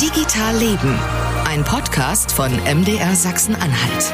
Digital Leben. Ein Podcast von MDR Sachsen-Anhalt.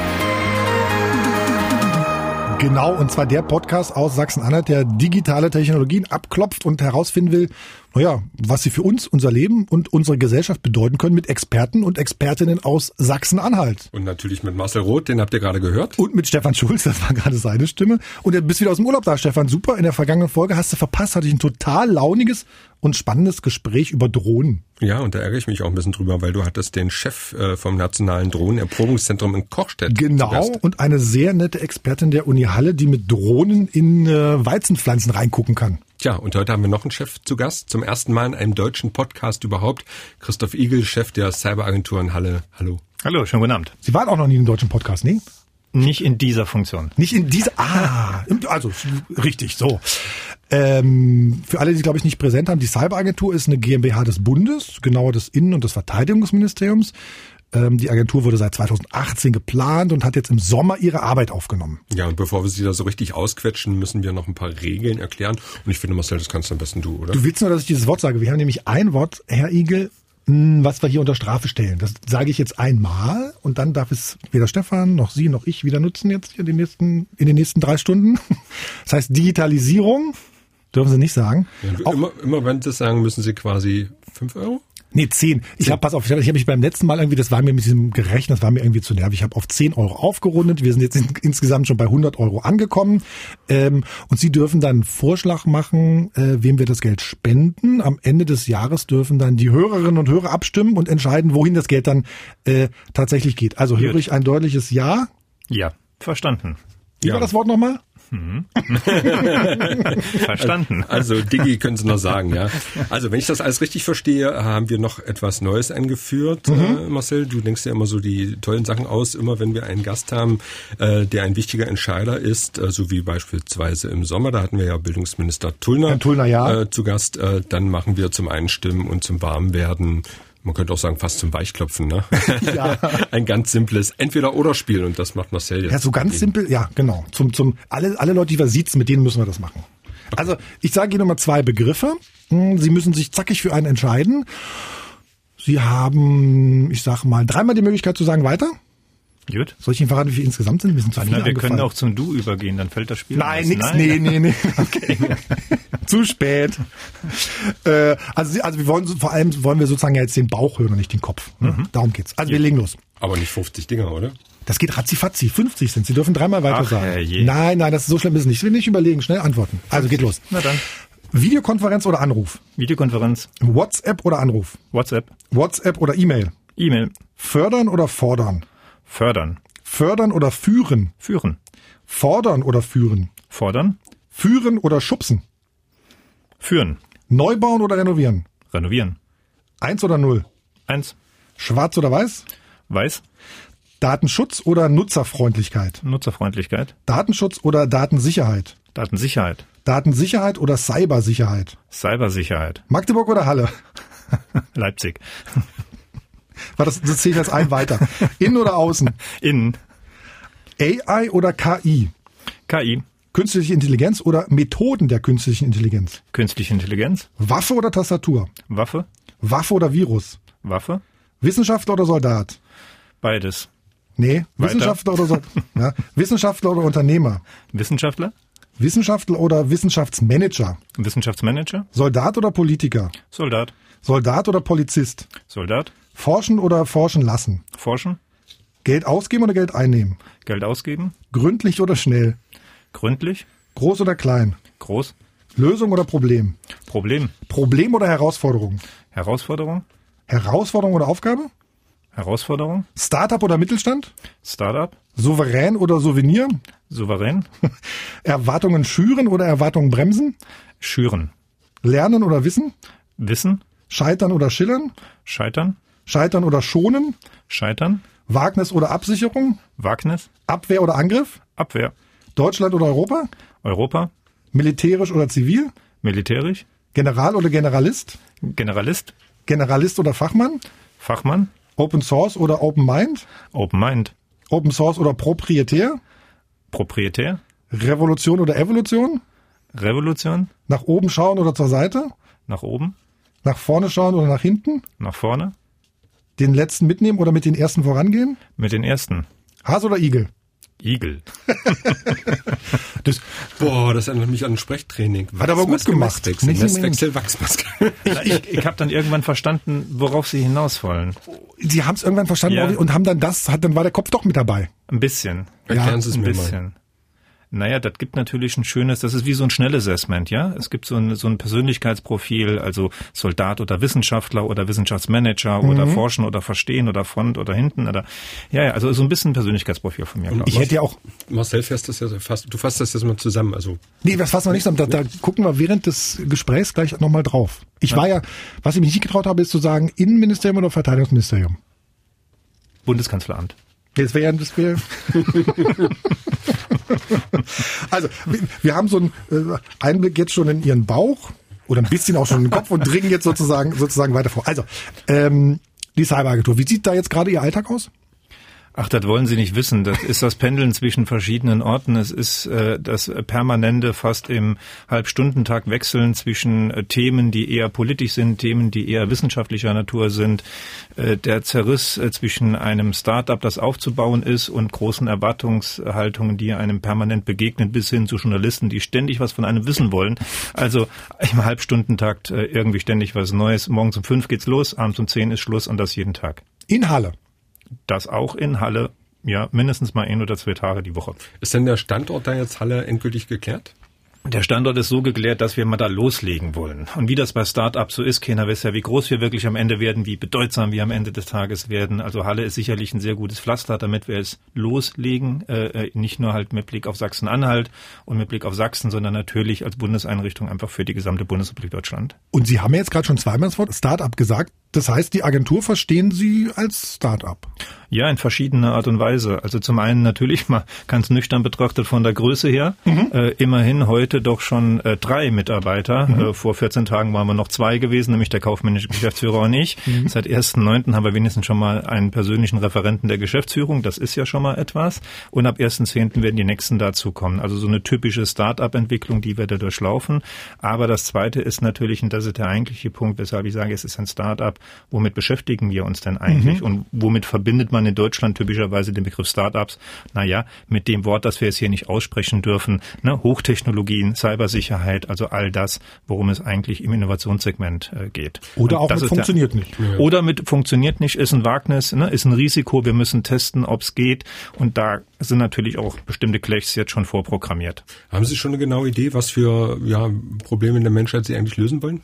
Genau, und zwar der Podcast aus Sachsen-Anhalt, der digitale Technologien abklopft und herausfinden will, naja, was sie für uns, unser Leben und unsere Gesellschaft bedeuten können mit Experten und Expertinnen aus Sachsen-Anhalt. Und natürlich mit Marcel Roth, den habt ihr gerade gehört. Und mit Stefan Schulz, das war gerade seine Stimme. Und du bist wieder aus dem Urlaub da, Stefan. Super, in der vergangenen Folge hast du verpasst, hatte ich ein total launiges und spannendes Gespräch über Drohnen. Ja, und da ärgere ich mich auch ein bisschen drüber, weil du hattest den Chef äh, vom Nationalen Drohnenerprobungszentrum in Kochstedt. Genau, und eine sehr nette Expertin der Uni Halle, die mit Drohnen in äh, Weizenpflanzen reingucken kann. Tja, und heute haben wir noch einen Chef zu Gast, zum ersten Mal in einem deutschen Podcast überhaupt. Christoph Igel, Chef der Cyberagentur in Halle. Hallo. Hallo, schönen guten Abend. Sie waren auch noch nie im deutschen Podcast, nee? Nicht in dieser Funktion. Nicht in dieser, ah, also richtig, so. Ähm, für alle, die glaube ich nicht präsent haben, die Cyberagentur ist eine GmbH des Bundes, genauer des Innen- und des Verteidigungsministeriums. Ähm, die Agentur wurde seit 2018 geplant und hat jetzt im Sommer ihre Arbeit aufgenommen. Ja, und bevor wir sie da so richtig ausquetschen, müssen wir noch ein paar Regeln erklären. Und ich finde, Marcel, das kannst du am besten du, oder? Du willst nur, dass ich dieses Wort sage. Wir haben nämlich ein Wort, Herr Igel, hm, was wir hier unter Strafe stellen. Das sage ich jetzt einmal und dann darf es weder Stefan noch Sie noch ich wieder nutzen jetzt hier in den nächsten, in den nächsten drei Stunden. Das heißt Digitalisierung dürfen Sie nicht sagen. Ja, immer, immer wenn Sie es sagen, müssen Sie quasi fünf Euro? Nee, zehn. Ich habe, pass auf, ich habe hab mich beim letzten Mal irgendwie, das war mir mit diesem gerechnet, das war mir irgendwie zu nervig. Ich habe auf zehn Euro aufgerundet. Wir sind jetzt in, insgesamt schon bei 100 Euro angekommen. Ähm, und Sie dürfen dann einen Vorschlag machen, äh, wem wir das Geld spenden. Am Ende des Jahres dürfen dann die Hörerinnen und Hörer abstimmen und entscheiden, wohin das Geld dann äh, tatsächlich geht. Also höre ich ein deutliches Ja? Ja, verstanden. Wie Ja. war das Wort nochmal? Verstanden. Also Digi können Sie noch sagen, ja. Also wenn ich das alles richtig verstehe, haben wir noch etwas Neues eingeführt. Äh, Marcel, du denkst ja immer so die tollen Sachen aus, immer wenn wir einen Gast haben, äh, der ein wichtiger Entscheider ist, äh, so wie beispielsweise im Sommer, da hatten wir ja Bildungsminister Tullner, Tullner, ja. äh, zu Gast. Äh, dann machen wir zum Einstimmen und zum Warmwerden man könnte auch sagen, fast zum Weichklopfen, ne? Ja. Ein ganz simples Entweder-Oder-Spiel und das macht Marcel jetzt. Ja, so ganz simpel, ja, genau. Zum, zum, alle, alle Leute, die wir sitzen, mit denen müssen wir das machen. Also, ich sage Ihnen mal zwei Begriffe. Hm, Sie müssen sich zackig für einen entscheiden. Sie haben, ich sag mal, dreimal die Möglichkeit zu sagen weiter. Gut. Soll ich Ihnen verraten, wie viele insgesamt sind? Wir sind zu viele Na, wir können auch zum Du übergehen, dann fällt das Spiel Nein, aus. nix, nee, nee, nee. Okay. Zu spät. Äh, also, also wir wollen vor allem wollen wir sozusagen ja jetzt den Bauch hören und nicht den Kopf. Ne? Darum geht's. Also wir legen los. Aber nicht 50 Dinger, oder? Das geht ratzifatzi. 50 sind. Sie dürfen dreimal weiter Ach, sagen. herrje. Nein, nein, das ist so schlimm ist es nicht. Ich will nicht überlegen. Schnell antworten. Also geht los. Na dann. Videokonferenz oder Anruf? Videokonferenz, WhatsApp oder Anruf? WhatsApp, WhatsApp oder E-Mail? E-Mail, Fördern oder fordern? Fördern, Fördern oder führen? führen, Fordern oder führen? fordern, Führen oder schubsen? führen, Neubauen oder renovieren? renovieren. Eins oder null? Eins, Schwarz oder weiß? weiß, Datenschutz oder Nutzerfreundlichkeit? Nutzerfreundlichkeit, Datenschutz oder Datensicherheit? Datensicherheit, Datensicherheit oder Cybersicherheit? Cybersicherheit, Magdeburg oder Halle? Leipzig, War das, das zählt jetzt ein weiter. Innen oder außen? Innen, AI oder KI? KI, Künstliche Intelligenz oder Methoden der künstlichen Intelligenz? künstliche Intelligenz, Waffe oder Tastatur? Waffe, Waffe oder Virus? Waffe, Wissenschaftler oder Soldat? beides. Nee, Weiter. Wissenschaftler oder Soldat? Ja. Wissenschaftler oder Unternehmer? Wissenschaftler, Wissenschaftler oder Wissenschaftsmanager? Wissenschaftsmanager, Soldat oder Politiker? Soldat, Soldat oder Polizist? Soldat, Forschen oder forschen lassen? forschen, Geld ausgeben oder Geld einnehmen? Geld ausgeben, Gründlich oder schnell? gründlich, Groß oder klein? groß, Lösung oder Problem? Problem, Problem oder Herausforderung? Herausforderung, Herausforderung oder Aufgabe? Herausforderung, Startup oder Mittelstand? Startup, Souverän oder Souvenir? souverän, Erwartungen schüren oder Erwartungen bremsen? schüren, Lernen oder wissen? wissen, Scheitern oder schillern? scheitern, Scheitern oder schonen? scheitern, Wagnis oder Absicherung? Wagnis, Abwehr oder Angriff? Abwehr, Deutschland oder Europa? Europa, Militärisch oder zivil? militärisch, General oder Generalist? Generalist, Generalist oder Fachmann? Fachmann, Open Source oder Open Mind? Open Mind, Open Source oder Proprietär? Proprietär, Revolution oder Evolution? Revolution, Nach oben schauen oder zur Seite? nach oben, Nach vorne schauen oder nach hinten? nach vorne, Den letzten mitnehmen oder mit den ersten vorangehen? Mit den ersten. Hase oder Igel? Igel. Das, Boah, das erinnert mich an ein Sprechtraining. Hat aber gut gemacht. Messwechsel, Wachsmaske. ich ich habe dann irgendwann verstanden, worauf Sie hinaus wollen. Sie haben es irgendwann verstanden Ja. und haben dann das, hat, dann war der Kopf doch mit dabei. Ein bisschen. Erklären Sie es Ein mir mal. Naja, das gibt natürlich ein schönes, das ist wie so ein Schnell-Assessment, ja. Es gibt so ein, so ein Persönlichkeitsprofil, also Soldat oder Wissenschaftler oder Wissenschaftsmanager oder Forschen oder Verstehen oder Front oder hinten oder, ja, ja, also so ein bisschen ein Persönlichkeitsprofil von mir, glaube Ich hätte ja auch, Marcel fasst das ja fast, du fasst das jetzt mal zusammen, also nee, das fassen wir nicht zusammen. Da, da gucken wir während des Gesprächs gleich nochmal drauf. Ich war ja, was ich mich nicht getraut habe, ist zu sagen, Innenministerium oder Verteidigungsministerium. Bundeskanzleramt. Jetzt wäre das wäre. also, wir, haben so einen äh, Einblick jetzt schon in Ihren Bauch oder ein bisschen auch schon in den Kopf und dringen jetzt sozusagen sozusagen weiter vor. Also, ähm, die Cyberagentur, wie sieht da jetzt gerade Ihr Alltag aus? Ach, das wollen Sie nicht wissen. Das ist das Pendeln zwischen verschiedenen Orten. Es ist äh, das permanente, fast im Halbstundentag wechseln zwischen äh, Themen, die eher politisch sind, Themen, die eher wissenschaftlicher Natur sind. Äh, der Zerriss äh, zwischen einem Start-up, das aufzubauen ist, und großen Erwartungshaltungen, die einem permanent begegnen, bis hin zu Journalisten, die ständig was von einem wissen wollen. Also im Halbstundentakt äh, irgendwie ständig was Neues. Morgens um fünf geht's los, abends um zehn ist Schluss und das jeden Tag In Halle. Das auch in Halle, ja, mindestens mal ein oder zwei Tage die Woche. ist denn der Standort da jetzt Halle endgültig geklärt? Der Standort ist so geklärt, dass wir mal da loslegen wollen. Und wie das bei Start-ups so ist, keiner weiß ja, wie groß wir wirklich am Ende werden, wie bedeutsam wir am Ende des Tages werden. Also Halle ist sicherlich ein sehr gutes Pflaster, damit wir es loslegen. Äh, nicht nur halt mit Blick auf Sachsen-Anhalt und mit Blick auf Sachsen, sondern natürlich als Bundeseinrichtung einfach für die gesamte Bundesrepublik Deutschland. Und Sie haben ja jetzt gerade schon zweimal das Wort Start-up gesagt. Das heißt, die Agentur verstehen Sie als Start-up. Ja, in verschiedener Art und Weise. Also zum einen natürlich mal ganz nüchtern betrachtet von der Größe her. Äh, immerhin heute doch schon äh, drei Mitarbeiter. Äh, vor 14 Tagen waren wir noch zwei gewesen, nämlich der kaufmännische Geschäftsführer und ich. Seit 1.9. haben wir wenigstens schon mal einen persönlichen Referenten der Geschäftsführung. Das ist ja schon mal etwas. Und ab 1.10. werden die nächsten dazukommen. Also so eine typische Start-up-Entwicklung, die wir da durchlaufen. Aber das Zweite ist natürlich, und das ist der eigentliche Punkt, weshalb ich sage, es ist ein Start-up, womit beschäftigen wir uns denn eigentlich? Und womit verbindet man in Deutschland typischerweise den Begriff Startups? Naja, mit dem Wort, das wir jetzt hier nicht aussprechen dürfen, ne? Hochtechnologien, Cybersicherheit, also all das, worum es eigentlich im Innovationssegment äh, geht. Oder Und auch das mit ist der- funktioniert nicht. oder mit funktioniert nicht, ist ein Wagnis, ne, ist ein Risiko, wir müssen testen, ob es geht. Und da sind natürlich auch bestimmte Clashs jetzt schon vorprogrammiert. Haben Sie schon eine genaue Idee, was für ja, Probleme in der Menschheit Sie eigentlich lösen wollen?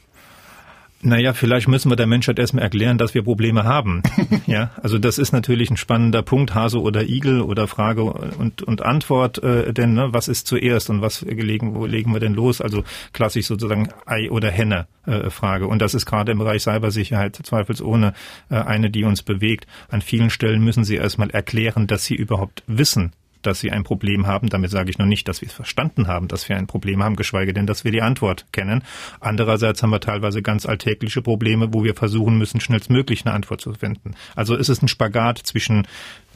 Naja, vielleicht müssen wir der Menschheit erstmal erklären, dass wir Probleme haben. ja, also das ist natürlich ein spannender Punkt, Hase oder Igel oder Frage und, und Antwort, äh, denn ne, was ist zuerst und was legen, wo legen wir denn los? Also klassisch sozusagen Ei oder Henne äh, Frage. Und das ist gerade im Bereich Cybersicherheit zweifelsohne äh, eine, die uns bewegt. An vielen Stellen müssen Sie erstmal erklären, dass Sie überhaupt wissen, dass sie ein Problem haben. Damit sage ich noch nicht, dass wir es verstanden haben, dass wir ein Problem haben, geschweige denn, dass wir die Antwort kennen. Andererseits haben wir teilweise ganz alltägliche Probleme, wo wir versuchen müssen, schnellstmöglich eine Antwort zu finden. Also ist es ein Spagat zwischen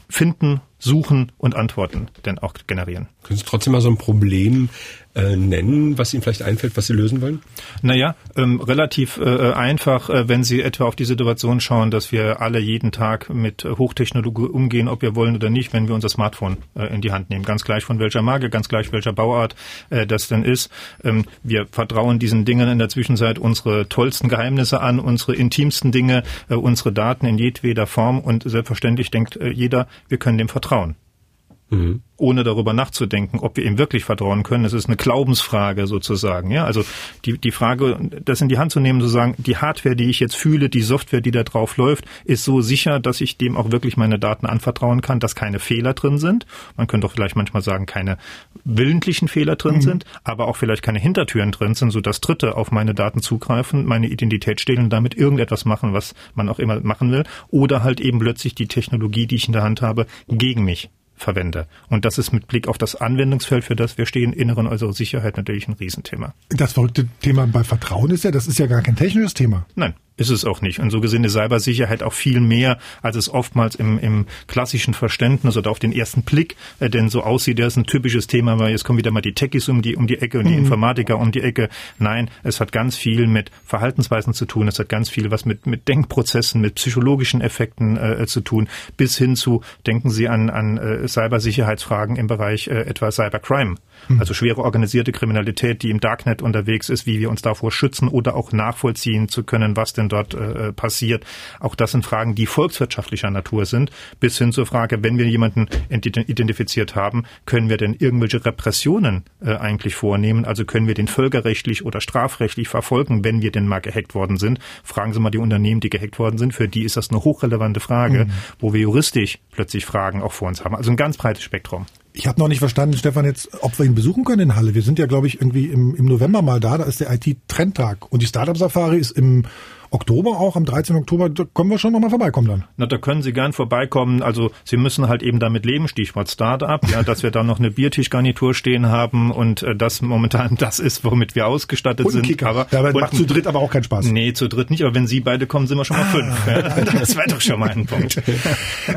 finden, suchen und Antworten denn auch generieren. Können Sie trotzdem mal so ein Problem äh, nennen, was Ihnen vielleicht einfällt, was Sie lösen wollen? Naja, ähm, relativ äh, einfach, äh, wenn Sie etwa auf die Situation schauen, dass wir alle jeden Tag mit äh, Hochtechnologie umgehen, ob wir wollen oder nicht, wenn wir unser Smartphone äh, in die Hand nehmen. Ganz gleich von welcher Marke, ganz gleich welcher Bauart äh, das denn ist. Ähm, wir vertrauen diesen Dingen in der Zwischenzeit unsere tollsten Geheimnisse an, unsere intimsten Dinge, äh, unsere Daten in jedweder Form und selbstverständlich denkt äh, jeder, wir können dem vertrauen ohne darüber nachzudenken, ob wir ihm wirklich vertrauen können. Es ist eine Glaubensfrage sozusagen. Ja, also die, die Frage, das in die Hand zu nehmen, zu sagen, die Hardware, die ich jetzt fühle, die Software, die da drauf läuft, ist so sicher, dass ich dem auch wirklich meine Daten anvertrauen kann, dass keine Fehler drin sind. Man könnte auch vielleicht manchmal sagen, keine willentlichen Fehler drin sind, aber auch vielleicht keine Hintertüren drin sind, sodass Dritte auf meine Daten zugreifen, meine Identität stehlen und damit irgendetwas machen, was man auch immer machen will. Oder halt eben plötzlich die Technologie, die ich in der Hand habe, gegen mich verwende. Und das ist mit Blick auf das Anwendungsfeld, für das wir stehen, innere und äußere Sicherheit natürlich ein Riesenthema. Das verrückte Thema bei Vertrauen ist ja, das ist ja gar kein technisches Thema. Nein, ist es auch nicht. Und so gesehen ist Cybersicherheit auch viel mehr, als es oftmals im, im klassischen Verständnis oder auf den ersten Blick äh, denn so aussieht. Das ist ein typisches Thema, weil jetzt kommen wieder mal die Techies um die, um die Ecke und die mhm. Informatiker um die Ecke. Nein, es hat ganz viel mit Verhaltensweisen zu tun. Es hat ganz viel was mit, mit Denkprozessen, mit psychologischen Effekten äh, zu tun, bis hin zu, denken Sie an, an äh, Cybersicherheitsfragen im Bereich äh, etwa Cybercrime. Mhm. Also schwere organisierte Kriminalität, die im Darknet unterwegs ist, wie wir uns davor schützen oder auch nachvollziehen zu können, was denn dort äh, passiert. Auch das sind Fragen, die volkswirtschaftlicher Natur sind, bis hin zur Frage, wenn wir jemanden identifiziert haben, können wir denn irgendwelche Repressionen äh, eigentlich vornehmen? Also können wir den völkerrechtlich oder strafrechtlich verfolgen, wenn wir denn mal gehackt worden sind? Fragen Sie mal die Unternehmen, die gehackt worden sind. Für die ist das eine hochrelevante Frage, mhm. wo wir juristisch plötzlich Fragen auch vor uns haben. Also ein ganz breites Spektrum. Ich habe noch nicht verstanden, Stefan, jetzt, ob wir ihn besuchen können in Halle. Wir sind ja, glaube ich, irgendwie im, im November mal da. Da ist der IT-Trendtag. Und die Startup-Safari ist im Oktober auch, am 13. Oktober, da können wir schon nochmal vorbeikommen dann. Na, da können Sie gern vorbeikommen. Also Sie müssen halt eben damit leben, Stichwort Startup, ja, dass wir da noch eine Biertischgarnitur stehen haben und äh, das momentan das ist, womit wir ausgestattet und sind. Kicker. Aber Dabei und, macht zu dritt aber auch keinen Spaß. Nee, zu dritt nicht, aber wenn Sie beide kommen, sind wir schon mal fünf. Ja. Das wäre doch schon mal ein Punkt.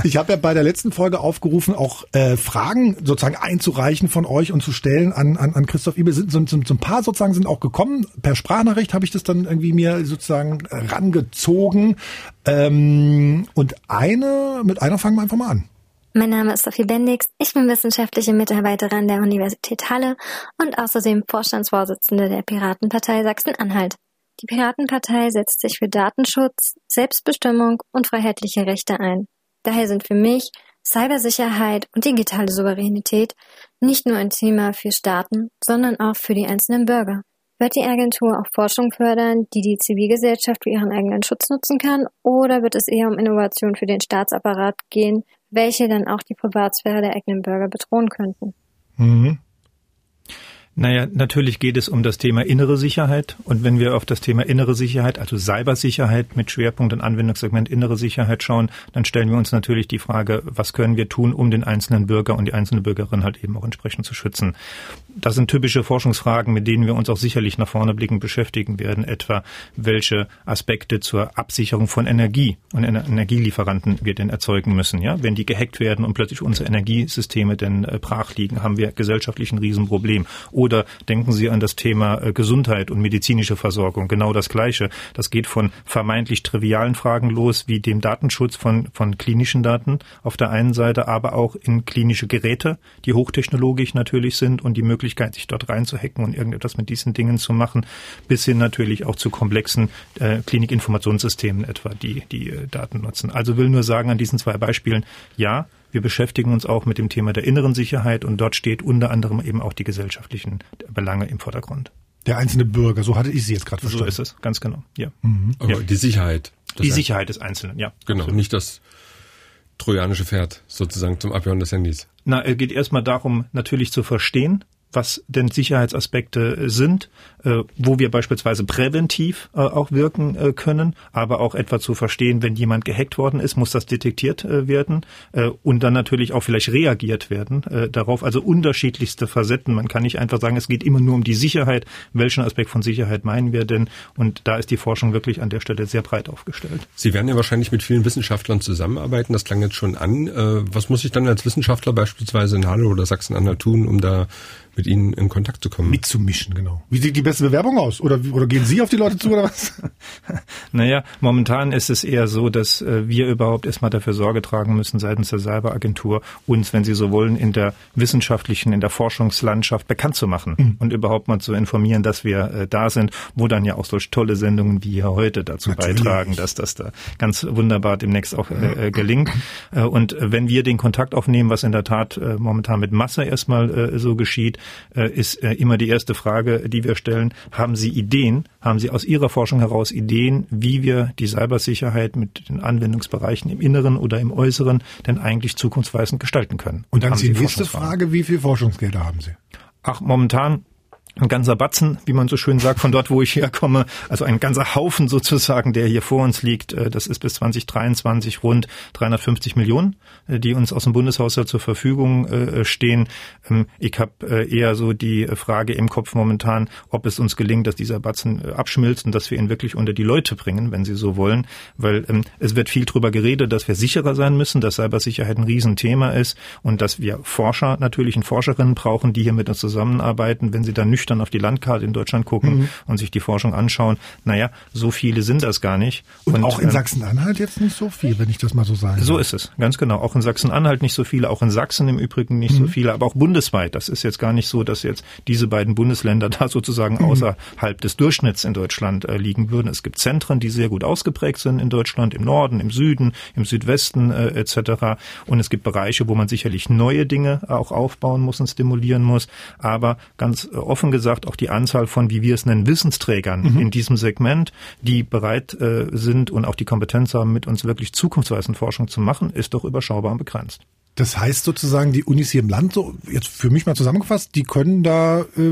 Ich habe ja bei der letzten Folge aufgerufen, auch äh, Fragen sozusagen einzureichen von euch und zu stellen an, an, an Christoph Ibel. Sind so, so, so ein paar sozusagen sind auch gekommen. Per Sprachnachricht habe ich das dann irgendwie mir sozusagen rangezogen. Ähm, und eine, mit einer fangen wir einfach mal an. Mein Name ist Sophie Bendix. Ich bin wissenschaftliche Mitarbeiterin der Universität Halle und außerdem Vorstandsvorsitzende der Piratenpartei Sachsen-Anhalt. Die Piratenpartei setzt sich für Datenschutz, Selbstbestimmung und freiheitliche Rechte ein. Daher sind für mich Cybersicherheit und digitale Souveränität nicht nur ein Thema für Staaten, sondern auch für die einzelnen Bürger. Wird die Agentur auch Forschung fördern, die die Zivilgesellschaft für ihren eigenen Schutz nutzen kann, oder wird es eher um Innovation für den Staatsapparat gehen, welche dann auch die Privatsphäre der eigenen Bürger bedrohen könnten? Mhm. Naja, natürlich geht es um das Thema innere Sicherheit. Und wenn wir auf das Thema innere Sicherheit, also Cybersicherheit mit Schwerpunkt und Anwendungssegment innere Sicherheit schauen, dann stellen wir uns natürlich die Frage, was können wir tun, um den einzelnen Bürger und die einzelne Bürgerin halt eben auch entsprechend zu schützen. Das sind typische Forschungsfragen, mit denen wir uns auch sicherlich nach vorne blicken beschäftigen werden, etwa welche Aspekte zur Absicherung von Energie und Energielieferanten wir denn erzeugen müssen. Ja, wenn die gehackt werden und plötzlich unsere Energiesysteme denn äh, brach liegen, haben wir gesellschaftlich ein Riesenproblem. Oder denken Sie an das Thema äh, Gesundheit und medizinische Versorgung. Genau das Gleiche. Das geht von vermeintlich trivialen Fragen los, wie dem Datenschutz von, von klinischen Daten auf der einen Seite, aber auch in klinische Geräte, die hochtechnologisch natürlich sind und die Möglichkeit, sich dort reinzuhacken und irgendetwas mit diesen Dingen zu machen, bis hin natürlich auch zu komplexen äh, Klinikinformationssystemen etwa, die die äh, Daten nutzen. Also will nur sagen an diesen zwei Beispielen, ja, wir beschäftigen uns auch mit dem Thema der inneren Sicherheit und dort steht unter anderem eben auch die gesellschaftlichen Belange im Vordergrund. Der einzelne Bürger, so hatte ich sie jetzt gerade verstanden. So ist es, ganz genau. Ja. Mhm. Aber ja. die Sicherheit. Die Sicherheit des Einzelnen, ja. Genau, absolut. nicht das trojanische Pferd sozusagen zum Abhören des Handys. Na, es geht erstmal darum, natürlich zu verstehen, was denn Sicherheitsaspekte sind, äh, wo wir beispielsweise präventiv äh, auch wirken äh, können, aber auch etwa zu verstehen, wenn jemand gehackt worden ist, muss das detektiert äh, werden äh, und dann natürlich auch vielleicht reagiert werden äh, darauf. Also unterschiedlichste Facetten. Man kann nicht einfach sagen, es geht immer nur um die Sicherheit. Welchen Aspekt von Sicherheit meinen wir denn? Und da ist die Forschung wirklich an der Stelle sehr breit aufgestellt. Sie werden ja wahrscheinlich mit vielen Wissenschaftlern zusammenarbeiten. Das klang jetzt schon an. was muss ich dann als Wissenschaftler beispielsweise in Halle oder Sachsen-Anhalt tun, um da mit ihnen in Kontakt zu kommen. Mitzumischen, genau. Wie sieht die beste Bewerbung aus? Oder, oder gehen Sie auf die Leute zu oder was? naja, momentan ist es eher so, dass äh, wir überhaupt erstmal dafür Sorge tragen müssen, seitens der Cyberagentur, uns, wenn Sie so wollen, in der wissenschaftlichen, in der Forschungslandschaft bekannt zu machen mhm. und überhaupt mal zu informieren, dass wir äh, da sind, wo dann ja auch solch tolle Sendungen wie hier heute dazu Natürlich. beitragen, dass das da ganz wunderbar demnächst auch äh, äh gelingt. Und wenn wir den Kontakt aufnehmen, was in der Tat äh, momentan mit Masse erstmal äh, so geschieht, äh, ist äh, immer die erste Frage, die wir stellen. Haben Sie Ideen? Haben Sie aus Ihrer Forschung heraus Ideen, wie wir die Cybersicherheit mit den Anwendungsbereichen im Inneren oder im Äußeren denn eigentlich zukunftsweisend gestalten können? Und dann ist die nächste Frage, wie viel Forschungsgelder haben Sie? Ach, momentan ein ganzer Batzen, wie man so schön sagt, von dort, wo ich herkomme. Also ein ganzer Haufen sozusagen, der hier vor uns liegt. Äh, das ist bis 2023 rund 350 Millionen, äh, die uns aus dem Bundeshaushalt zur Verfügung äh, stehen. Ähm, ich habe eher so die Frage im Kopf momentan, ob es uns gelingt, dass dieser Batzen abschmilzt und dass wir ihn wirklich unter die Leute bringen, wenn Sie so wollen. Weil ähm, es wird viel drüber geredet, dass wir sicherer sein müssen, dass Cybersicherheit ein Riesenthema ist und dass wir Forscher natürlich Forscherinnen brauchen, die hier mit uns zusammenarbeiten. Wenn sie dann nüchtern nüchtern auf die Landkarte in Deutschland gucken mhm. und sich die Forschung anschauen, naja, so viele sind das gar nicht. Und, und auch in ähm, Sachsen-Anhalt jetzt nicht so viel, wenn ich das mal so sage. So ist es, ganz genau. Auch in Sachsen-Anhalt nicht so viele, auch in Sachsen im Übrigen nicht mhm. so viele, aber auch bundesweit. Das ist jetzt gar nicht so, dass jetzt diese beiden Bundesländer da sozusagen mhm. außerhalb des Durchschnitts in Deutschland äh, liegen würden. Es gibt Zentren, die sehr gut ausgeprägt sind in Deutschland, im Norden, im Süden, im Südwesten äh, etc. Und es gibt Bereiche, wo man sicherlich neue Dinge auch aufbauen muss und stimulieren muss. Aber ganz äh, offen gesagt, auch die Anzahl von, wie wir es nennen, Wissensträgern mhm. in diesem Segment, die bereit äh, sind und auch die Kompetenz haben, mit uns wirklich zukunftsweisende Forschung zu machen, ist doch überschaubar und begrenzt. Das heißt sozusagen, die Unis hier im Land, so jetzt für mich mal zusammengefasst, die können da äh,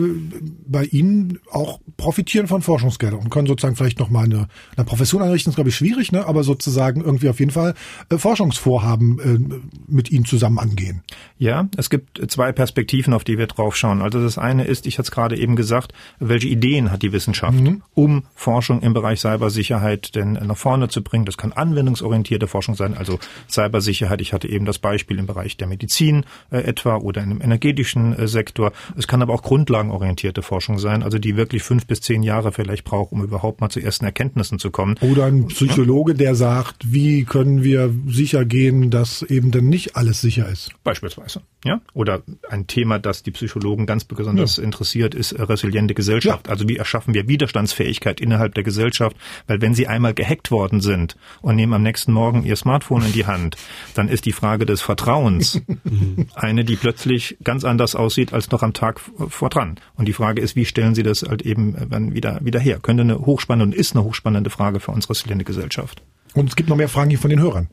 bei Ihnen auch profitieren von Forschungsgeldern und können sozusagen vielleicht noch mal eine, eine Profession einrichten, ist glaube ich schwierig, ne? aber sozusagen irgendwie auf jeden Fall äh, Forschungsvorhaben äh, mit Ihnen zusammen angehen. Ja, es gibt zwei Perspektiven, auf die wir drauf schauen. Also das eine ist, ich hatte es gerade eben gesagt, welche Ideen hat die Wissenschaft, mhm. um Forschung im Bereich Cybersicherheit denn nach vorne zu bringen. Das kann anwendungsorientierte Forschung sein, also Cybersicherheit. Ich hatte eben das Beispiel im Bereich der Medizin äh, etwa oder in einem energetischen äh, Sektor. Es kann aber auch grundlagenorientierte Forschung sein, also die wirklich fünf bis zehn Jahre vielleicht braucht, um überhaupt mal zu ersten Erkenntnissen zu kommen. Oder ein Psychologe, der sagt, wie können wir sicher gehen, dass eben dann nicht alles sicher ist. Beispielsweise. Ja? Oder ein Thema, das die Psychologen ganz besonders ja. interessiert, ist resiliente Gesellschaft. Ja. Also wie erschaffen wir Widerstandsfähigkeit innerhalb der Gesellschaft? Weil wenn sie einmal gehackt worden sind und nehmen am nächsten Morgen ihr Smartphone in die Hand, dann ist die Frage des Vertrauens. Eine, die plötzlich ganz anders aussieht als noch am Tag vor dran. Und die Frage ist, wie stellen Sie das halt eben dann wieder, wieder her? Könnte eine hochspannende und ist eine hochspannende Frage für unsere resiliente Gesellschaft. Und es gibt noch mehr Fragen hier von den Hörern.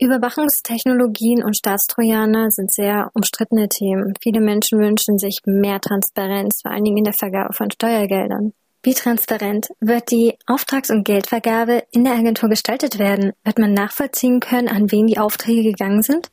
Überwachungstechnologien und Staatstrojaner sind sehr umstrittene Themen. Viele Menschen wünschen sich mehr Transparenz, vor allen Dingen in der Vergabe von Steuergeldern. Wie transparent wird die Auftrags- und Geldvergabe in der Agentur gestaltet werden? Wird man nachvollziehen können, an wen die Aufträge gegangen sind?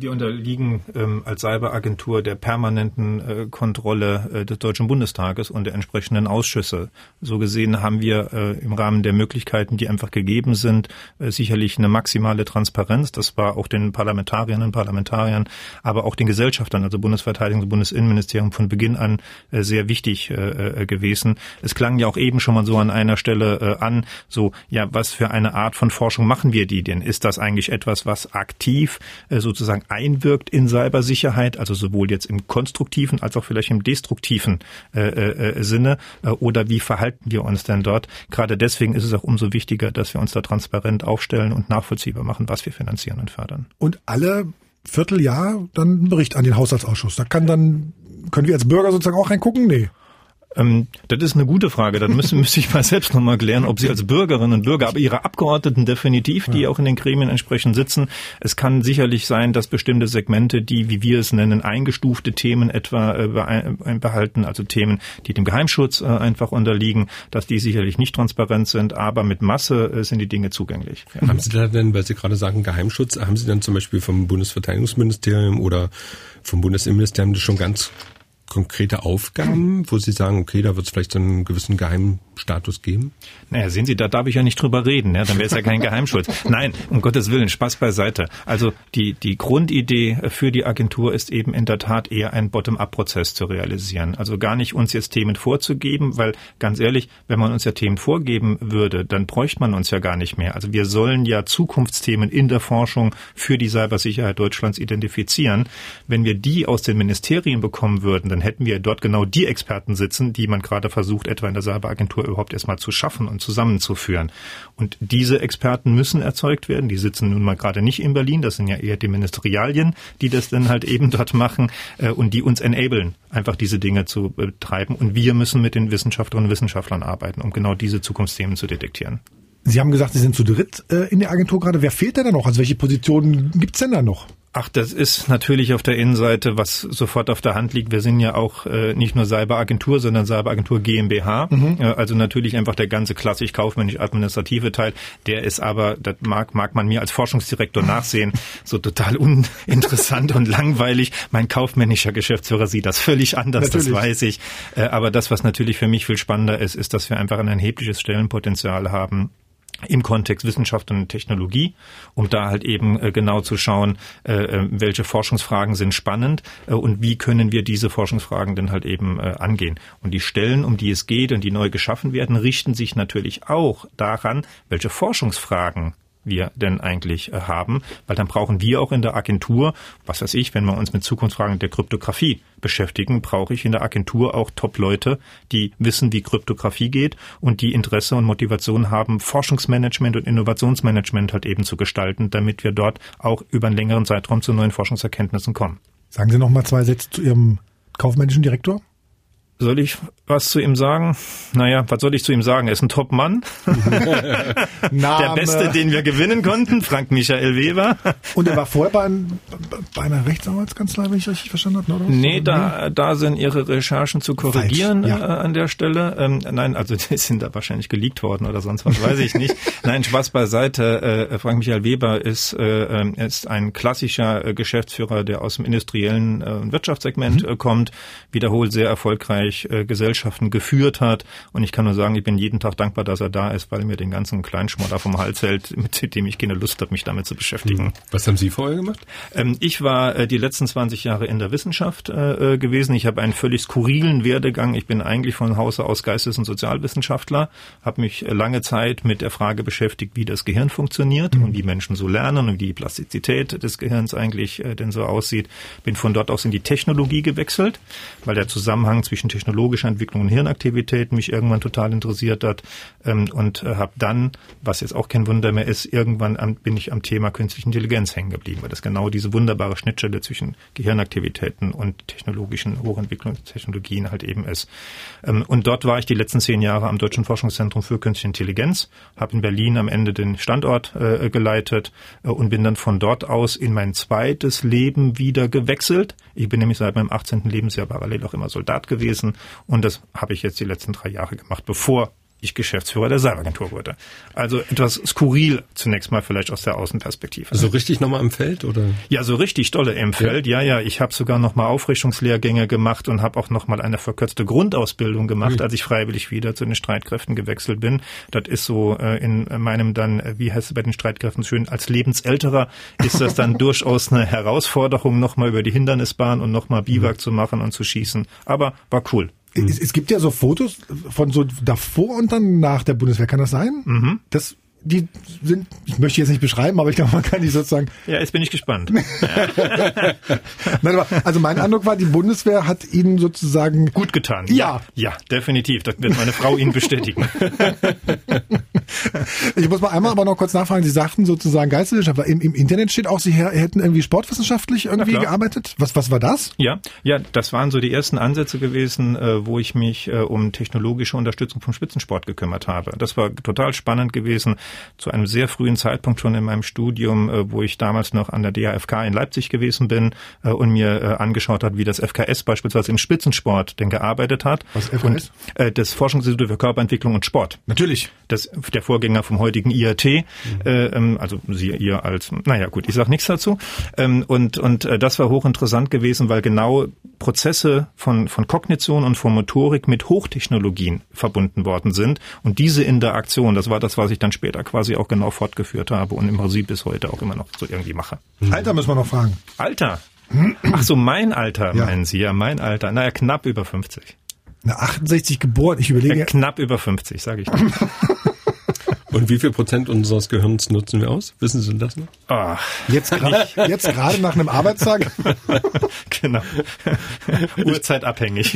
Wir unterliegen ähm, als Cyberagentur der permanenten äh, Kontrolle äh, des Deutschen Bundestages und der entsprechenden Ausschüsse. So gesehen haben wir äh, im Rahmen der Möglichkeiten, die einfach gegeben sind, äh, sicherlich eine maximale Transparenz. Das war auch den Parlamentarierinnen und Parlamentariern, aber auch den Gesellschaftern, also Bundesverteidigungs- und Bundesinnenministerium von Beginn an äh, sehr wichtig äh, gewesen. Es klang ja auch eben schon mal so an einer Stelle an, so, ja, was für eine Art von Forschung machen wir die denn? Ist das eigentlich etwas, was aktiv sozusagen einwirkt in Cybersicherheit, also sowohl jetzt im konstruktiven als auch vielleicht im destruktiven äh, äh, Sinne, äh, oder wie verhalten wir uns denn dort? Gerade deswegen ist es auch umso wichtiger, dass wir uns da transparent aufstellen und nachvollziehbar machen, was wir finanzieren und fördern. Und alle Vierteljahr dann einen Bericht an den Haushaltsausschuss. Da kann dann, können wir als Bürger sozusagen auch reingucken? Nee. Ähm, das ist eine gute Frage. Dann müsste, müsste ich mal selbst nochmal klären, ob Sie als Bürgerinnen und Bürger, aber Ihre Abgeordneten definitiv, die ja. auch in den Gremien entsprechend sitzen. Es kann sicherlich sein, dass bestimmte Segmente, die, wie wir es nennen, eingestufte Themen etwa äh, behalten, also Themen, die dem Geheimschutz äh, einfach unterliegen, dass die sicherlich nicht transparent sind, aber mit Masse äh, sind die Dinge zugänglich. Ja. Haben Sie da denn, weil Sie gerade sagen Geheimschutz, haben Sie dann zum Beispiel vom Bundesverteidigungsministerium oder vom Bundesinnenministerium das schon ganz konkrete Aufgaben, wo Sie sagen, okay, da wird es vielleicht so einen gewissen Geheimstatus geben? Naja, sehen Sie, da darf ich ja nicht drüber reden, ja, dann wäre es ja kein Geheimschutz. Nein, um Gottes Willen, Spaß beiseite. Also die, die Grundidee für die Agentur ist eben in der Tat eher ein Bottom-up-Prozess zu realisieren. Also gar nicht uns jetzt Themen vorzugeben, weil ganz ehrlich, wenn man uns ja Themen vorgeben würde, dann bräuchte man uns ja gar nicht mehr. Also wir sollen ja Zukunftsthemen in der Forschung für die Cybersicherheit Deutschlands identifizieren. Wenn wir die aus den Ministerien bekommen würden, dann hätten wir dort genau die Experten sitzen, die man gerade versucht, etwa in der Cyberagentur überhaupt erstmal zu schaffen und zusammenzuführen. Und diese Experten müssen erzeugt werden. Die sitzen nun mal gerade nicht in Berlin. Das sind ja eher die Ministerialien, die das dann halt eben dort machen äh, und die uns enablen, einfach diese Dinge zu betreiben. Und wir müssen mit den Wissenschaftlerinnen und Wissenschaftlern arbeiten, um genau diese Zukunftsthemen zu detektieren. Sie haben gesagt, Sie sind zu dritt äh, in der Agentur gerade. Wer fehlt denn da noch? Also welche Positionen gibt's denn da noch? Ach, das ist natürlich auf der Innenseite, was sofort auf der Hand liegt. Wir sind ja auch äh, nicht nur Cyberagentur, sondern Cyberagentur GmbH. Mhm. Äh, also natürlich einfach der ganze klassisch kaufmännisch-administrative Teil. Der ist aber, das mag, mag man mir als Forschungsdirektor nachsehen, so total uninteressant und langweilig. Mein kaufmännischer Geschäftsführer sieht das völlig anders, natürlich. das weiß ich. Äh, aber das, was natürlich für mich viel spannender ist, ist, dass wir einfach ein erhebliches Stellenpotenzial haben im Kontext Wissenschaft und Technologie, um da halt eben äh, genau zu schauen, äh, äh, welche Forschungsfragen sind spannend und wie können wir diese Forschungsfragen denn halt eben angehen. Und die Stellen, um die es geht und die neu geschaffen werden, richten sich natürlich auch daran, welche Forschungsfragen wir denn eigentlich äh, haben, weil dann brauchen wir auch in der Agentur, was weiß ich, wenn wir uns mit Zukunftsfragen der Kryptographie beschäftigen, brauche ich in der Agentur auch Top-Leute, die wissen, wie Kryptographie geht und die Interesse und Motivation haben, Forschungsmanagement und Innovationsmanagement halt eben zu gestalten, damit wir dort auch über einen längeren Zeitraum zu neuen Forschungserkenntnissen kommen. Sagen Sie noch mal zwei Sätze zu Ihrem kaufmännischen Direktor? Soll ich was zu ihm sagen? Naja, was soll ich zu ihm sagen? Er ist ein Top-Mann. Der Beste, den wir gewinnen konnten, Frank Michael Weber. Und er war vorher bei, bei einer Rechtsanwaltskanzlei, wenn ich richtig verstanden habe? Oder? Nee, da, da sind Ihre Recherchen zu korrigieren ja. äh, an der Stelle. Ähm, nein, also die sind da wahrscheinlich geleakt worden oder sonst was, weiß ich nicht. nein, Spaß beiseite. Äh, Frank Michael Weber ist, äh, ähm, ist ein klassischer äh, Geschäftsführer, der aus dem industriellen äh, Wirtschaftssegment mhm. Äh, kommt, wiederholt sehr erfolgreich äh, Gesellschaften geführt hat. Und ich kann nur sagen, ich bin jeden Tag dankbar, dass er da ist, weil mir den ganzen Kleinschmodder vom Hals hält, mit dem ich keine Lust habe, mich damit zu beschäftigen. Mhm. Was haben Sie vorher gemacht? Ähm, ich war äh, die letzten 20 Jahre in der Wissenschaft äh, äh, gewesen. Ich habe einen völlig skurrilen Werdegang. Ich bin eigentlich von Hause aus Geistes- und Sozialwissenschaftler, habe mich äh, lange Zeit mit der Frage beschäftigt, wie das Gehirn funktioniert mhm. und wie Menschen so lernen und wie die Plastizität des Gehirns eigentlich äh, denn so aussieht. Bin von dort aus in die Technologie gewechselt, weil der Zusammenhang zwischen technologischer Entwicklung und Hirnaktivität mich irgendwann total interessiert hat ähm, und äh, habe dann, was jetzt auch kein Wunder mehr ist, irgendwann am, bin ich am Thema künstliche Intelligenz hängen geblieben, weil das genau diese wunderbare Schnittstelle zwischen Gehirnaktivitäten und technologischen Hochentwicklungstechnologien halt eben ist. Ähm, und dort war ich die letzten zehn Jahre am Deutschen Forschungszentrum für künstliche Intelligenz, habe in Berlin am Ende den Standort äh, geleitet äh, und bin dann von dort aus in mein zweites Leben wieder gewechselt. Ich bin nämlich seit meinem 18. Lebensjahr parallel auch immer Soldat gewesen und das habe ich jetzt die letzten drei Jahre gemacht, bevor ich Geschäftsführer der Cyberagentur wurde. Also etwas skurril zunächst mal vielleicht aus der Außenperspektive. Also richtig nochmal im Feld oder? Ja, so richtig dolle im Feld. Ja, ja. ja ich habe sogar nochmal Aufrichtungslehrgänge gemacht und habe auch nochmal eine verkürzte Grundausbildung gemacht, mhm. als ich freiwillig wieder zu den Streitkräften gewechselt bin. Das ist so äh, in meinem dann, äh, wie heißt es bei den Streitkräften schön, als Lebensälterer ist das dann durchaus eine Herausforderung, nochmal über die Hindernisbahn und nochmal Biwak mhm. zu machen und zu schießen. Aber war cool. Es, es, gibt ja so Fotos von so davor und dann nach der Bundeswehr, kann das sein? Mhm. Das die sind, ich möchte jetzt nicht beschreiben, aber ich glaube, man kann die sozusagen. Ja, jetzt bin ich gespannt. Nein, aber, also mein Eindruck war, die Bundeswehr hat Ihnen sozusagen gut getan. Ja, ja, definitiv. Das wird meine Frau Ihnen bestätigen. ich muss mal einmal aber noch kurz nachfragen. Sie sagten sozusagen Geisteswissenschaftler. Im, Im Internet steht auch, Sie hätten irgendwie sportwissenschaftlich irgendwie gearbeitet. Was, was war das? Ja, ja, das waren so die ersten Ansätze gewesen, äh, wo ich mich äh, um technologische Unterstützung vom Spitzensport gekümmert habe. Das war total spannend gewesen zu einem sehr frühen Zeitpunkt schon in meinem Studium, äh, wo ich damals noch an der DAFK in Leipzig gewesen bin äh, und mir äh, angeschaut hat, wie das FKS beispielsweise im Spitzensport denn gearbeitet hat. Was FKS? Und, äh, das Forschungsinstitut für Körperentwicklung und Sport. Natürlich. Das der Vorgänger vom heutigen IAT, mhm. äh, ähm, also Sie ihr als, naja gut, ich sage nichts dazu. Ähm, und und äh, das war hochinteressant gewesen, weil genau Prozesse von von Kognition und von Motorik mit Hochtechnologien verbunden worden sind und diese Interaktion, das war das, was ich dann später da quasi auch genau fortgeführt habe und im Prinzip bis heute auch immer noch so irgendwie mache. Mhm. Alter müssen wir noch fragen. Alter? Ach so, mein Alter ja. meinen Sie? Ja, mein Alter. Naja, knapp über 50. Na, 68 geboren, ich überlege. Ja, knapp über 50, sage ich. Und wie viel Prozent unseres Gehirns nutzen wir aus? Wissen Sie das noch? Oh, jetzt gerade nach einem Arbeitstag? genau. Uhrzeitabhängig.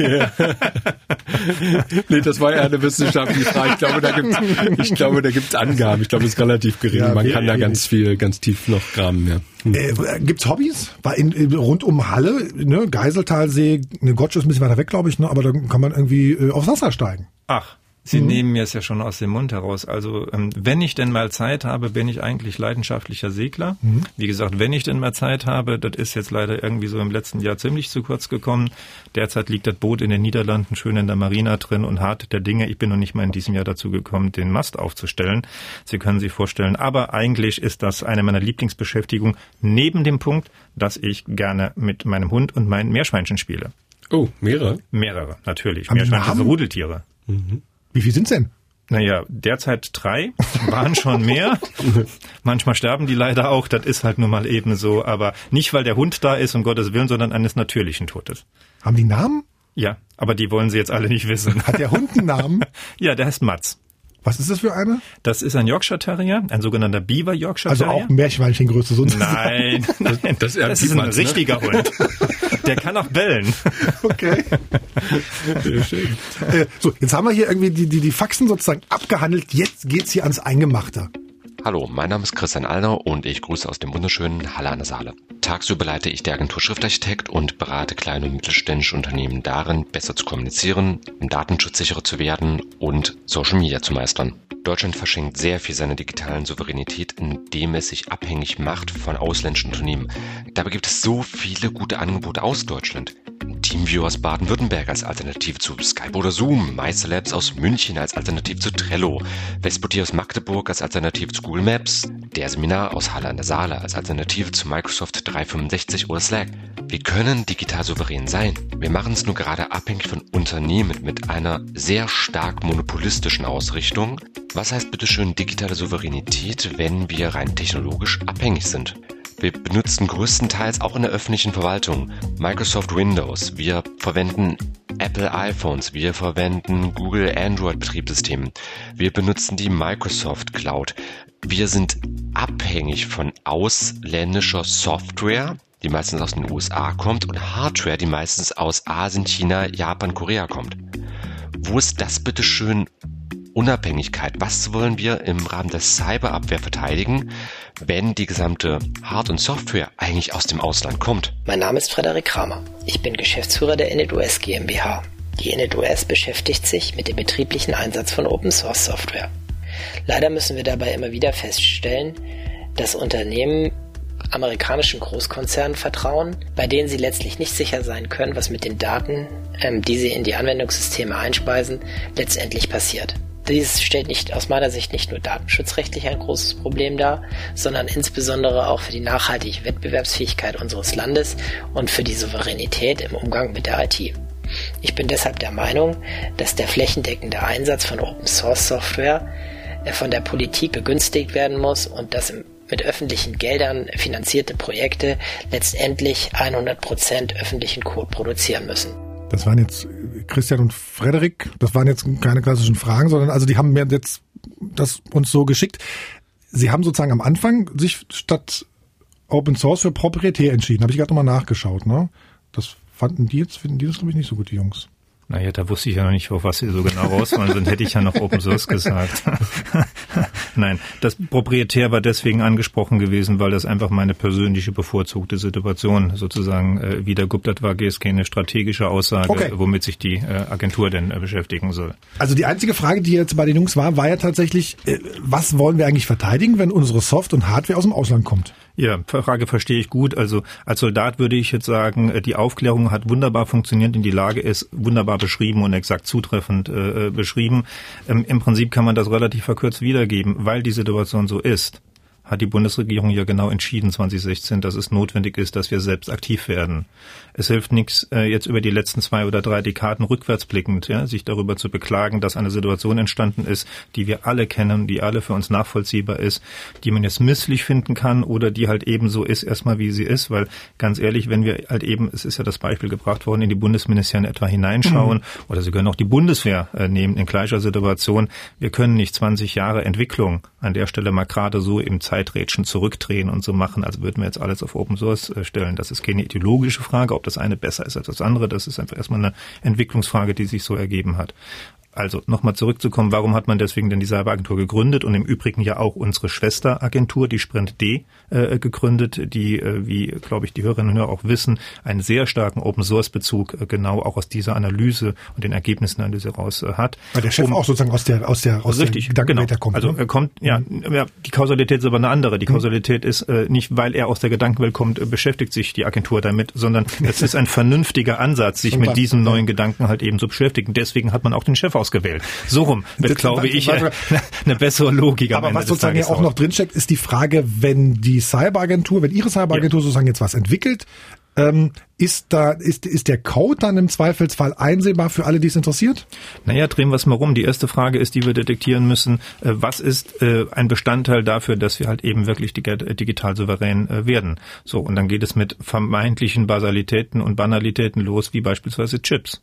nee, das war ja eine wissenschaftliche Frage. Ich glaube, da gibt ich glaube, da gibt's Angaben. Ich glaube, es ist relativ gering. Ja, Man kann da ganz viel, ganz tief noch graben, ja. Hm. Äh, gibt's Hobbys? War in, in, rund um Halle, ne, Geiseltalsee, ne, Gottschuss ist ein bisschen weiter weg, glaube ich, ne, aber da kann man irgendwie äh, aufs Wasser steigen. Ach. Sie mhm. nehmen mir es ja schon aus dem Mund heraus. Also ähm, wenn ich denn mal Zeit habe, bin ich eigentlich leidenschaftlicher Segler. Mhm. Wie gesagt, wenn ich denn mal Zeit habe, das ist jetzt leider irgendwie so im letzten Jahr ziemlich zu kurz gekommen. Derzeit liegt das Boot in den Niederlanden schön in der Marina drin und hart der Dinge. Ich bin noch nicht mal in diesem Jahr dazu gekommen, den Mast aufzustellen. Sie können sich vorstellen. Aber eigentlich ist das eine meiner Lieblingsbeschäftigungen neben dem Punkt, dass ich gerne mit meinem Hund und meinen Meerschweinchen spiele. Oh, mehrere? Mehrere, natürlich. Haben Meerschweinchen sind Rudeltiere. Mhm. Wie viel sind's denn? Naja, derzeit drei, waren schon mehr. Manchmal sterben die leider auch, das ist halt nun mal eben so, aber nicht, weil der Hund da ist, um Gottes Willen, sondern eines natürlichen Todes. Haben die Namen? Ja, aber die wollen sie jetzt alle nicht wissen. Hat der Hund einen Namen? ja, der heißt Mats. Was ist das für eine? Das ist ein Yorkshire Terrier, ein sogenannter Beaver Yorkshire also Terrier. Also auch Meerschweinchengröße so. Nein, nein, das, das, das ist ein ne? richtiger Hund. Der kann auch bellen. Okay. Sehr schön. Äh, so, jetzt haben wir hier irgendwie die, die, die Faxen sozusagen abgehandelt. Jetzt geht's hier ans Eingemachte. Hallo, mein Name ist Christian Allner und ich grüße aus dem wunderschönen Halle an der Saale. Tagsüber leite ich die Agentur Schriftarchitekt und berate kleine und mittelständische Unternehmen darin, besser zu kommunizieren, im Datenschutz sicherer zu werden und Social Media zu meistern. Deutschland verschenkt sehr viel seiner digitalen Souveränität, indem es sich abhängig macht von ausländischen Unternehmen. Dabei gibt es so viele gute Angebote aus Deutschland. TeamViewer aus Baden-Württemberg als Alternative zu Skype oder Zoom, MyCelabs aus München als Alternative zu Trello, Vesputi aus Magdeburg als Alternative zu Google Maps, der Seminar aus Halle an der Saale als Alternative zu Microsoft 365 oder Slack. Wir können digital souverän sein. Wir machen es nur gerade abhängig von Unternehmen mit einer sehr stark monopolistischen Ausrichtung. Was heißt bitteschön digitale Souveränität, wenn wir rein technologisch abhängig sind? Wir benutzen größtenteils auch in der öffentlichen Verwaltung Microsoft Windows. Wir verwenden Apple iPhones. Wir verwenden Google Android Betriebssystem. Wir benutzen die Microsoft Cloud. Wir sind abhängig von ausländischer Software, die meistens aus den USA kommt und Hardware, die meistens aus Asien, China, Japan, Korea kommt. Wo ist das bitte schön Unabhängigkeit. Was wollen wir im Rahmen der Cyberabwehr verteidigen, wenn die gesamte Hard- und Software eigentlich aus dem Ausland kommt? Mein Name ist Frederik Kramer. Ich bin Geschäftsführer der InitOS GmbH. Die InitOS beschäftigt sich mit dem betrieblichen Einsatz von Open Source Software. Leider müssen wir dabei immer wieder feststellen, dass Unternehmen amerikanischen Großkonzernen vertrauen, bei denen sie letztlich nicht sicher sein können, was mit den Daten, ähm, die sie in die Anwendungssysteme einspeisen, letztendlich passiert. Dies stellt nicht aus meiner Sicht nicht nur datenschutzrechtlich ein großes Problem dar, sondern insbesondere auch für die nachhaltige Wettbewerbsfähigkeit unseres Landes und für die Souveränität im Umgang mit der IT. Ich bin deshalb der Meinung, dass der flächendeckende Einsatz von Open Source Software äh, von der Politik begünstigt werden muss und dass mit öffentlichen Geldern finanzierte Projekte letztendlich 100% öffentlichen Code produzieren müssen. Das waren jetzt Christian und Frederik. Das waren jetzt keine klassischen Fragen, sondern also die haben mir jetzt das uns so geschickt. Sie haben sozusagen am Anfang sich statt Open Source für proprietär entschieden. Habe ich gerade nochmal nachgeschaut. Ne? Das fanden die jetzt, finden die das glaube ich nicht so gut, die Jungs. Naja, da wusste ich ja noch nicht, auf was Sie so genau rausfallen sind, hätte ich ja noch Open Source gesagt. Nein, das proprietär war deswegen angesprochen gewesen, weil das einfach meine persönliche bevorzugte Situation sozusagen äh, wiedergibt. Das war GSK eine strategische Aussage, okay. womit sich die äh, Agentur denn äh, beschäftigen soll. Also die einzige Frage, die jetzt bei den Jungs war, war ja tatsächlich, äh, was wollen wir eigentlich verteidigen, wenn unsere Soft und Hardware aus dem Ausland kommt? Ja, Frage verstehe ich gut. Also als Soldat würde ich jetzt sagen, äh, die Aufklärung hat wunderbar funktioniert und die Lage ist wunderbar beschrieben und exakt zutreffend äh, äh, beschrieben. Ähm, Im Prinzip kann man das relativ verkürzt wiedergeben, weil die Situation so ist hat die Bundesregierung ja genau entschieden 2016, dass es notwendig ist, dass wir selbst aktiv werden. Es hilft nichts, äh, jetzt über die letzten zwei oder drei Dekaden rückwärts blickend, ja, sich darüber zu beklagen, dass eine Situation entstanden ist, die wir alle kennen, die alle für uns nachvollziehbar ist, die man jetzt misslich finden kann oder die halt eben so ist, erstmal wie sie ist, weil ganz ehrlich, wenn wir halt eben, es ist ja das Beispiel gebracht worden, in die Bundesministerien etwa hineinschauen mhm. oder Sie können auch die Bundeswehr äh, nehmen in gleicher Situation, wir können nicht 20 Jahre Entwicklung an der Stelle mal gerade so im Zeiträtschen zurückdrehen und so machen, als würden wir jetzt alles auf Open Source äh, stellen. Das ist keine ideologische Frage, ob das eine besser ist als das andere. Das ist einfach erstmal eine Entwicklungsfrage, die sich so ergeben hat. Also nochmal zurückzukommen, warum hat man deswegen denn die Cyberagentur gegründet und im Übrigen ja auch unsere Schwesteragentur, die Sprint D, äh, gegründet, die, äh, wie glaube ich die Hörerinnen und Hörer auch wissen, einen sehr starken Open Source Bezug äh, genau auch aus dieser Analyse und den Ergebnissen der Analyse raus äh, hat. Weil der Chef um, auch sozusagen aus der aus der aus richtig, der genau. kommt. Also ne? er kommt, ja, mhm. ja, die Kausalität ist aber eine andere. Die mhm. Kausalität ist äh, nicht, weil er aus der Gedankenwelt kommt, äh, beschäftigt sich die Agentur damit, sondern es ist ein vernünftiger Ansatz, sich mit diesem neuen Gedanken halt eben zu beschäftigen. Deswegen hat man auch den Chef ausgewählt. So rum wird, glaube ich, äh, eine bessere Logik. Aber was sozusagen ja auch noch drinsteckt, ist die Frage, wenn die Cyberagentur, wenn Ihre Cyberagentur ja. sozusagen jetzt was entwickelt, ähm, ist da ist ist der Code dann im Zweifelsfall einsehbar für alle, die es interessiert? Naja, drehen wir es mal rum. Die erste Frage ist, die wir detektieren müssen: äh, Was ist äh, ein Bestandteil dafür, dass wir halt eben wirklich digital souverän äh, werden? So und dann geht es mit vermeintlichen Basalitäten und Banalitäten los, wie beispielsweise Chips.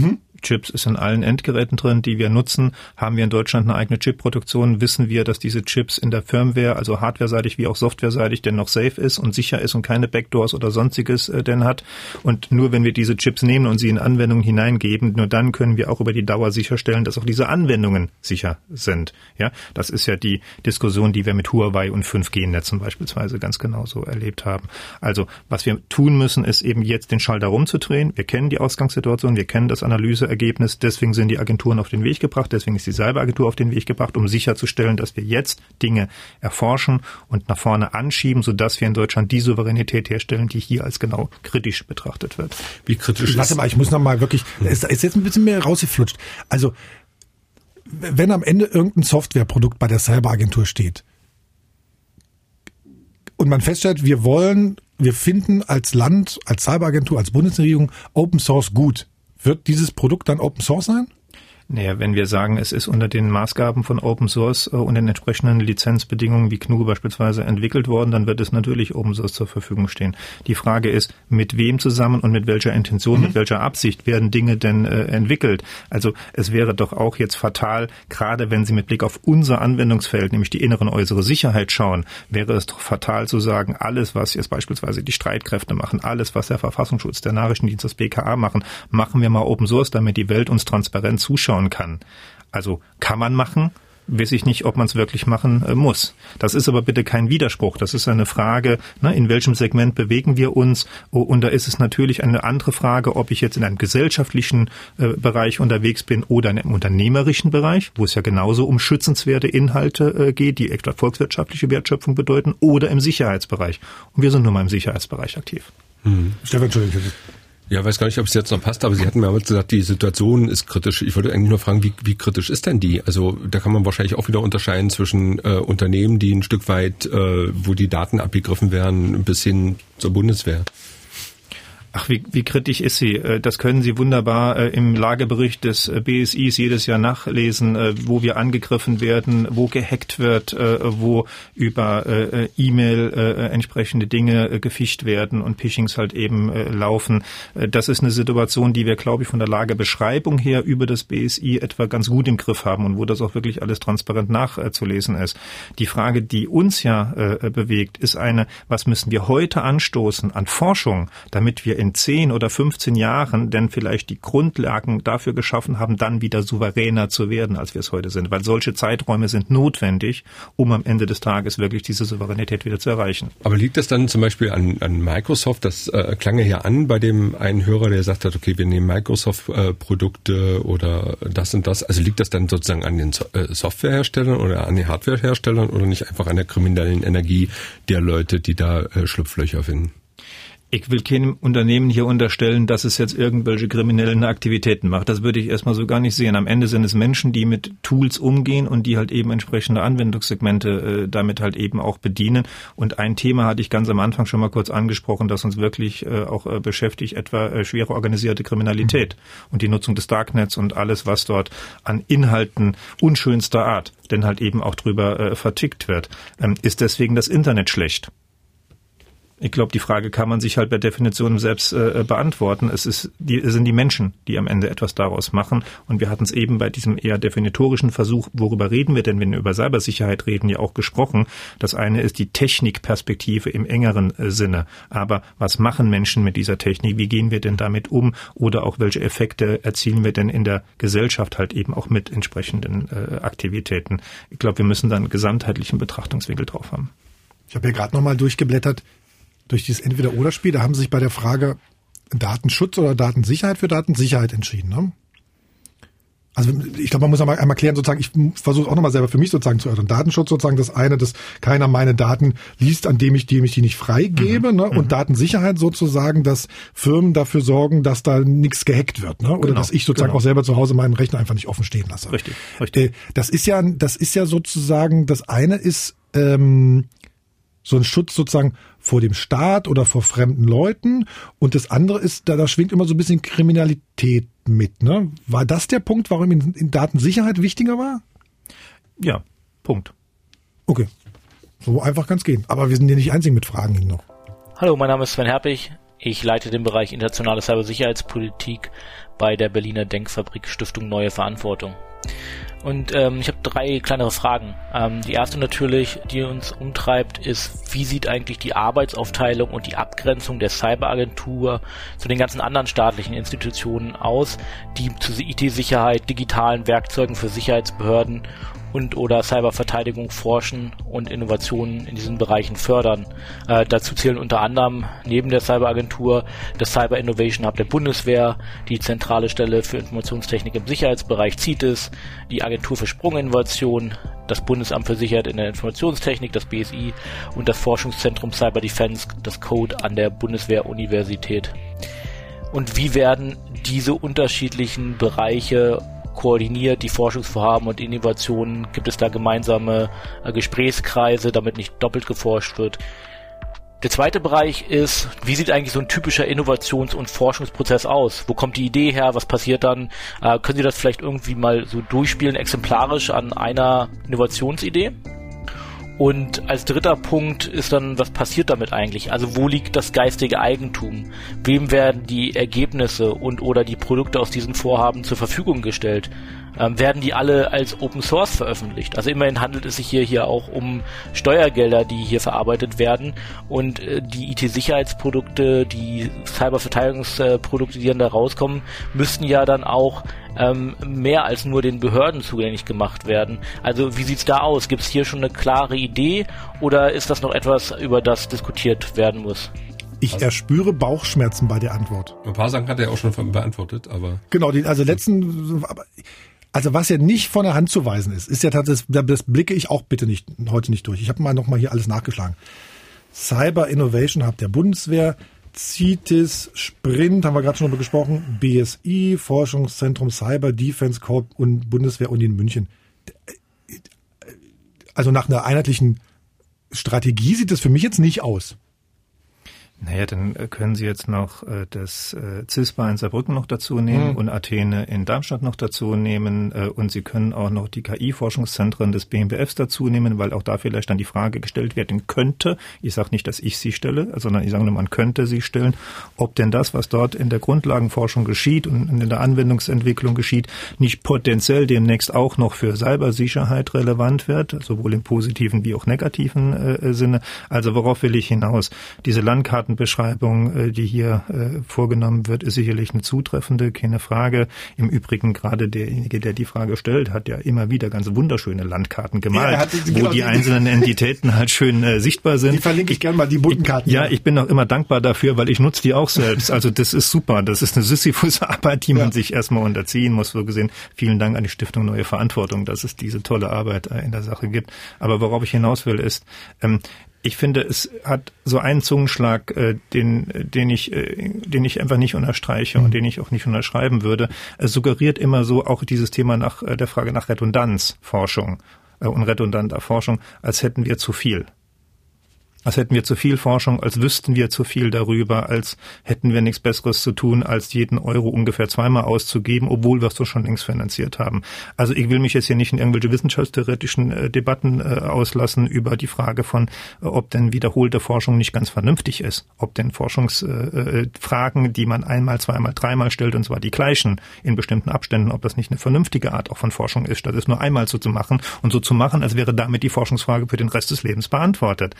Mhm. Chips ist in allen Endgeräten drin, die wir nutzen. Haben wir in Deutschland eine eigene Chipproduktion, wissen wir, dass diese Chips in der Firmware, also hardwareseitig wie auch softwareseitig, denn noch safe ist und sicher ist und keine Backdoors oder sonstiges äh, denn hat. Und nur wenn wir diese Chips nehmen und sie in Anwendungen hineingeben, nur dann können wir auch über die Dauer sicherstellen, dass auch diese Anwendungen sicher sind. Ja, das ist ja die Diskussion, die wir mit Huawei und 5G-Netzen beispielsweise ganz genauso erlebt haben. Also, was wir tun müssen, ist eben jetzt den Schalter rumzudrehen. Wir kennen die Ausgangssituation, wir kennen das Analyse Ergebnis. Deswegen sind die Agenturen auf den Weg gebracht, deswegen ist die Cyberagentur auf den Weg gebracht, um sicherzustellen, dass wir jetzt Dinge erforschen und nach vorne anschieben, sodass wir in Deutschland die Souveränität herstellen, die hier als genau kritisch betrachtet wird. Wie kritisch Warte mal, ich muss noch mal wirklich, es ist jetzt ein bisschen mehr rausgeflutscht. Also, wenn am Ende irgendein Softwareprodukt bei der Cyberagentur steht, und man feststellt, wir wollen, wir finden als Land, als Cyberagentur, als Bundesregierung Open Source gut. Wird dieses Produkt dann Open Source sein? Naja, wenn wir sagen, es ist unter den Maßgaben von Open Source äh, und den entsprechenden Lizenzbedingungen wie GNU beispielsweise entwickelt worden, dann wird es natürlich Open Source zur Verfügung stehen. Die Frage ist, mit wem zusammen und mit welcher Intention, mhm. mit welcher Absicht werden Dinge denn äh, entwickelt? Also es wäre doch auch jetzt fatal, gerade wenn Sie mit Blick auf unser Anwendungsfeld, nämlich die innere und äußere Sicherheit schauen, wäre es doch fatal zu sagen, alles, was jetzt beispielsweise die Streitkräfte machen, alles, was der Verfassungsschutz, der Nachrichtendienst, das BKA machen, machen wir mal Open Source, damit die Welt uns transparent zuschaut anschauen kann. Also kann man machen, weiß ich nicht, ob man es wirklich machen äh, muss. Das ist aber bitte kein Widerspruch. Das ist eine Frage, ne, in welchem Segment bewegen wir uns? Und da ist es natürlich eine andere Frage, ob ich jetzt in einem gesellschaftlichen äh, Bereich unterwegs bin oder in einem unternehmerischen Bereich, wo es ja genauso um schützenswerte Inhalte äh, geht, die etwa volkswirtschaftliche Wertschöpfung bedeuten, oder im Sicherheitsbereich. Und wir sind nur mal im Sicherheitsbereich aktiv. Hm. Stefan, Entschuldigung. Ja, weiß gar nicht, ob es jetzt noch passt, aber Sie hatten mir damals gesagt, die Situation ist kritisch. Ich wollte eigentlich nur fragen, wie, wie kritisch ist denn die? Also da kann man wahrscheinlich auch wieder unterscheiden zwischen äh, Unternehmen, die ein Stück weit, äh, wo die Daten abgegriffen werden, bis hin zur Bundeswehr. Ach, wie, wie kritisch ist sie? Äh, das können Sie wunderbar äh, im Lagebericht des äh, BSIs jedes Jahr nachlesen, wo wir angegriffen werden, wo gehackt wird, wo über E-Mail entsprechende Dinge gefischt werden und Phishings halt eben laufen. Das ist eine Situation, die wir, glaube ich, von der Lagebeschreibung her über das BSI etwa ganz gut im Griff haben und wo das auch wirklich alles transparent nachzulesen ist. Die Frage, die uns ja bewegt, ist eine, was müssen wir heute anstoßen an Forschung, damit wir in 10 oder 15 Jahren denn vielleicht die Grundlagen dafür geschaffen haben, dann wieder souveräner zu werden, als wir es heute sind. Weil solche Zeiträume sind notwendig, um am Ende des Tages wirklich diese Souveränität wieder zu erreichen. Aber liegt das dann zum Beispiel an, an Microsoft? Das äh, klang ja hier an bei dem einen Hörer, der gesagt hat, okay, wir nehmen Microsoft-Produkte äh, oder das und das. Also liegt das dann sozusagen an den so äh, Softwareherstellern oder an den Hardwareherstellern oder nicht einfach an der kriminellen Energie der Leute, die da äh, Schlupflöcher finden? Ich will keinem Unternehmen hier unterstellen, dass es jetzt irgendwelche kriminellen Aktivitäten macht. Das würde ich erstmal so gar nicht sehen. Am Ende sind es Menschen, die mit Tools umgehen und die halt eben entsprechende Anwendungssegmente äh, damit halt eben auch bedienen. Und ein Thema hatte ich ganz am Anfang schon mal kurz angesprochen, das uns wirklich äh, auch äh, beschäftigt, etwa äh, schwere organisierte Kriminalität mhm. und die Nutzung des Darknets und alles, was dort an Inhalten unschönster Art denn halt eben auch drüber äh, vertickt wird. Ähm, ist deswegen das Internet schlecht? Ich glaube, die Frage kann man sich halt per Definition selbst äh, beantworten. Es, ist die, es sind die Menschen, die am Ende etwas daraus machen. Und wir hatten es eben bei diesem eher definitorischen Versuch, worüber reden wir denn, wenn wir über Cybersicherheit reden, ja auch gesprochen. Das eine ist die Technikperspektive im engeren äh, Sinne. Aber was machen Menschen mit dieser Technik? Wie gehen wir denn damit um? Oder auch welche Effekte erzielen wir denn in der Gesellschaft halt eben auch mit entsprechenden äh, Aktivitäten? Ich glaube, wir müssen da einen gesamtheitlichen Betrachtungswinkel drauf haben. Ich habe hier gerade nochmal durchgeblättert durch dieses Entweder-Oder-Spiel, da haben sie sich bei der Frage Datenschutz oder Datensicherheit für Datensicherheit entschieden. Ne? Also ich glaube, man muss einmal, einmal klären, sozusagen, ich versuche auch nochmal selber für mich sozusagen zu erörtern. Datenschutz sozusagen das eine, dass keiner meine Daten liest, an dem ich, dem ich die nicht freigebe. Mhm. Ne? Und mhm. Datensicherheit sozusagen, dass Firmen dafür sorgen, dass da nichts gehackt wird. Ne? Oder genau. dass ich sozusagen genau. auch selber zu Hause meinen Rechner einfach nicht offen stehen lasse. Richtig, richtig. Äh, das ist ja, das ist ja sozusagen, das eine ist ähm, so ein Schutz sozusagen vor dem Staat oder vor fremden Leuten. Und das andere ist, da, da schwingt immer so ein bisschen Kriminalität mit. Ne? War das der Punkt, warum in, in Datensicherheit wichtiger war? Ja, Punkt. Okay. So einfach kann es gehen. Aber wir sind ja nicht einzig mit Fragen hin noch. Hallo, mein Name ist Sven Herpich. Ich leite den Bereich internationale Cybersicherheitspolitik bei der Berliner Denkfabrik Stiftung Neue Verantwortung. Und ähm, ich habe drei kleinere Fragen. Ähm, die erste natürlich, die uns umtreibt, ist, wie sieht eigentlich die Arbeitsaufteilung und die Abgrenzung der Cyberagentur zu den ganzen anderen staatlichen Institutionen aus, die zu IT-Sicherheit, digitalen Werkzeugen für Sicherheitsbehörden und oder Cyberverteidigung forschen und Innovationen in diesen Bereichen fördern. Äh, dazu zählen unter anderem neben der Cyberagentur das Cyber Innovation Hub der Bundeswehr, die zentrale Stelle für Informationstechnik im Sicherheitsbereich CITES, die Agentur für Sprunginnovation, das Bundesamt für Sicherheit in der Informationstechnik, das BSI und das Forschungszentrum Cyber Defense, das Code an der Bundeswehr-Universität. Und wie werden diese unterschiedlichen Bereiche koordiniert die Forschungsvorhaben und Innovationen? Gibt es da gemeinsame äh, Gesprächskreise, damit nicht doppelt geforscht wird? Der zweite Bereich ist, wie sieht eigentlich so ein typischer Innovations- und Forschungsprozess aus? Wo kommt die Idee her? Was passiert dann? Äh, können Sie das vielleicht irgendwie mal so durchspielen, exemplarisch an einer Innovationsidee? Und als dritter Punkt ist dann, was passiert damit eigentlich? Also wo liegt das geistige Eigentum? Wem werden die Ergebnisse und oder die Produkte aus diesen Vorhaben zur Verfügung gestellt? Ähm, werden die alle als Open Source veröffentlicht. Also immerhin handelt es sich hier, hier auch um Steuergelder, die hier verarbeitet werden und äh, die IT-Sicherheitsprodukte, die Cyberverteidigungsprodukte, die dann da rauskommen, müssten ja dann auch ähm, mehr als nur den Behörden zugänglich gemacht werden. Also wie sieht's da aus? Gibt es hier schon eine klare Idee oder ist das noch etwas, über das diskutiert werden muss? Ich erspüre Bauchschmerzen bei der Antwort. Ein paar Sachen hat er auch schon beantwortet, aber. Genau, die, also letzten, also was ja nicht von der Hand zu weisen ist, ist ja tatsächlich, das blicke ich auch bitte nicht heute nicht durch. Ich habe mal nochmal hier alles nachgeschlagen. Cyber Innovation Hub der Bundeswehr, CITES, Sprint, haben wir gerade schon darüber gesprochen, BSI, Forschungszentrum Cyber Defense Corp und Bundeswehr Uni in München. Also nach einer einheitlichen Strategie sieht das für mich jetzt nicht aus. Naja, dann äh, können Sie jetzt noch äh, das äh, CISPA in Saarbrücken noch dazu nehmen mhm. und Athene in Darmstadt noch dazu nehmen äh, und Sie können auch noch die KI-Forschungszentren des BMBFs dazu nehmen, weil auch da vielleicht dann die Frage gestellt werden könnte, ich sage nicht, dass ich sie stelle, sondern ich sage nur, man könnte sie stellen, ob denn das, was dort in der Grundlagenforschung geschieht und in der Anwendungsentwicklung geschieht, nicht potenziell demnächst auch noch für Cybersicherheit relevant wird, sowohl im positiven wie auch negativen äh, Sinne. Also worauf will ich hinaus? Diese Landkarten Datenbeschreibung, äh, die hier äh, vorgenommen wird, ist sicherlich eine zutreffende, keine Frage. Im Übrigen gerade derjenige, der die Frage stellt, hat ja immer wieder ganz wunderschöne Landkarten gemalt, ja, wo genau die, die einzelnen Entitäten halt schön äh, sichtbar sind. Die verlinke ich gerne mal, die bunten Karten. Ja, ich bin auch immer dankbar dafür, weil ich nutze die auch selbst. Also das ist super. Das ist eine Sisyphus-Arbeit, die ja. man sich erstmal unterziehen muss. So gesehen, vielen Dank an die Stiftung Neue Verantwortung, dass es diese tolle Arbeit in der Sache gibt. Aber worauf ich hinaus will, ist, ähm, ich finde, es hat so einen Zungenschlag, äh, den, den ich, äh, den ich einfach nicht unterstreiche mhm. und den ich auch nicht unterschreiben würde. Es suggeriert immer so auch dieses Thema nach äh, der Frage nach Redundanzforschung äh, und redundanter Forschung, als hätten wir zu viel. Als hätten wir zu viel Forschung, als wüssten wir zu viel darüber, als hätten wir nichts Besseres zu tun, als jeden Euro ungefähr zweimal auszugeben, obwohl wir es so schon längst finanziert haben. Also ich will mich jetzt hier nicht in irgendwelche wissenschaftstheoretischen äh, Debatten äh, auslassen über die Frage von, äh, ob denn wiederholte Forschung nicht ganz vernünftig ist, ob denn Forschungsfragen, äh, die man einmal, zweimal, dreimal stellt, und zwar die gleichen in bestimmten Abständen, ob das nicht eine vernünftige Art auch von Forschung ist, statt es nur einmal so zu machen und so zu machen, als wäre damit die Forschungsfrage für den Rest des Lebens beantwortet.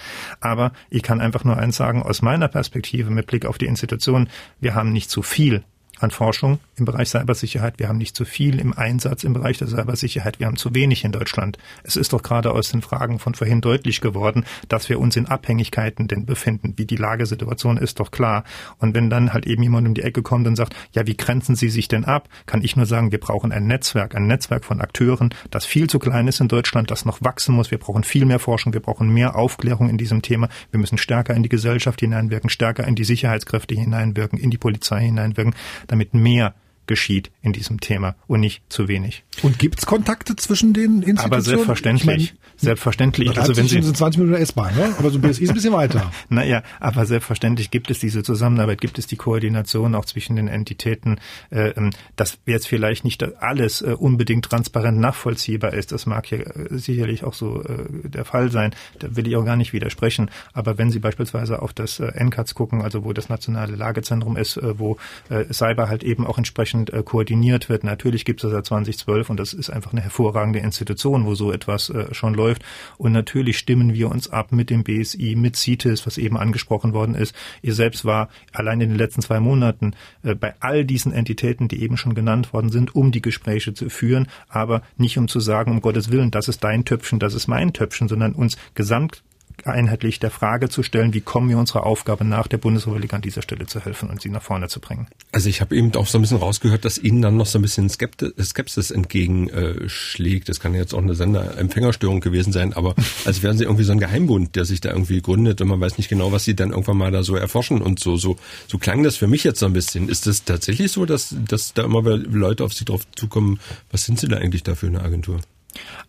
Ich kann einfach nur eins sagen, aus meiner Perspektive mit Blick auf die Institution, wir haben nicht zu viel an Forschung im Bereich Cybersicherheit. Wir haben nicht zu viel im Einsatz im Bereich der Cybersicherheit. Wir haben zu wenig in Deutschland. Es ist doch gerade aus den Fragen von vorhin deutlich geworden, dass wir uns in Abhängigkeiten denn befinden. Wie die Lagesituation ist doch klar. Und wenn dann halt eben jemand um die Ecke kommt und sagt, ja, wie grenzen Sie sich denn ab? Kann ich nur sagen, wir brauchen ein Netzwerk, ein Netzwerk von Akteuren, das viel zu klein ist in Deutschland, das noch wachsen muss. Wir brauchen viel mehr Forschung. Wir brauchen mehr Aufklärung in diesem Thema. Wir müssen stärker in die Gesellschaft hineinwirken, stärker in die Sicherheitskräfte hineinwirken, in die Polizei hineinwirken damit mehr geschieht in diesem Thema und nicht zu wenig. Und gibt es Kontakte zwischen den Institutionen? Aber selbstverständlich. Ich mein, selbstverständlich. Also wenn Sie sind 20 Minuten S-Bahn, ne? aber so BSI ist ein bisschen weiter. naja, aber selbstverständlich gibt es diese Zusammenarbeit, gibt es die Koordination auch zwischen den Entitäten. Äh, ähm, dass jetzt vielleicht nicht alles äh, unbedingt transparent nachvollziehbar ist, das mag hier äh, sicherlich auch so äh, der Fall sein. Da will ich auch gar nicht widersprechen. Aber wenn Sie beispielsweise auf das äh, NCATS gucken, also wo das nationale Lagezentrum ist, äh, wo äh, Cyber halt eben auch entsprechend äh, koordiniert wird. Natürlich gibt es das seit 2012 und das ist einfach eine hervorragende Institution, wo so etwas äh, schon läuft. Und natürlich stimmen wir uns ab mit dem BSI, mit CITES, was eben angesprochen worden ist. Ihr selbst war allein in den letzten zwei Monaten äh, bei all diesen Entitäten, die eben schon genannt worden sind, um die Gespräche zu führen, aber nicht um zu sagen, um Gottes Willen, das ist dein Töpfchen, das ist mein Töpfchen, sondern uns gesamt einheitlich der Frage zu stellen, wie kommen wir unserer Aufgabe nach, der Bundesrepublik an dieser Stelle zu helfen und sie nach vorne zu bringen. Also ich habe eben auch so ein bisschen rausgehört, dass Ihnen dann noch so ein bisschen Skepsis entgegenschlägt. Das kann jetzt auch eine Sender-Empfängerstörung gewesen sein, aber als wären Sie irgendwie so ein Geheimbund, der sich da irgendwie gründet und man weiß nicht genau, was Sie dann irgendwann mal da so erforschen und so. So, so klang das für mich jetzt so ein bisschen. Ist das tatsächlich so, dass, dass da immer Leute auf Sie drauf zukommen, was sind Sie da eigentlich da für eine Agentur?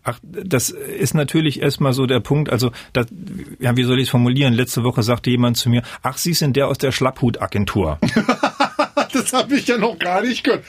Ach, das ist natürlich erstmal so der Punkt. Also, das, ja, wie soll ich es formulieren? Letzte Woche sagte jemand zu mir, ach, Sie sind der aus der Schlapphutagentur. das habe ich ja noch gar nicht gehört.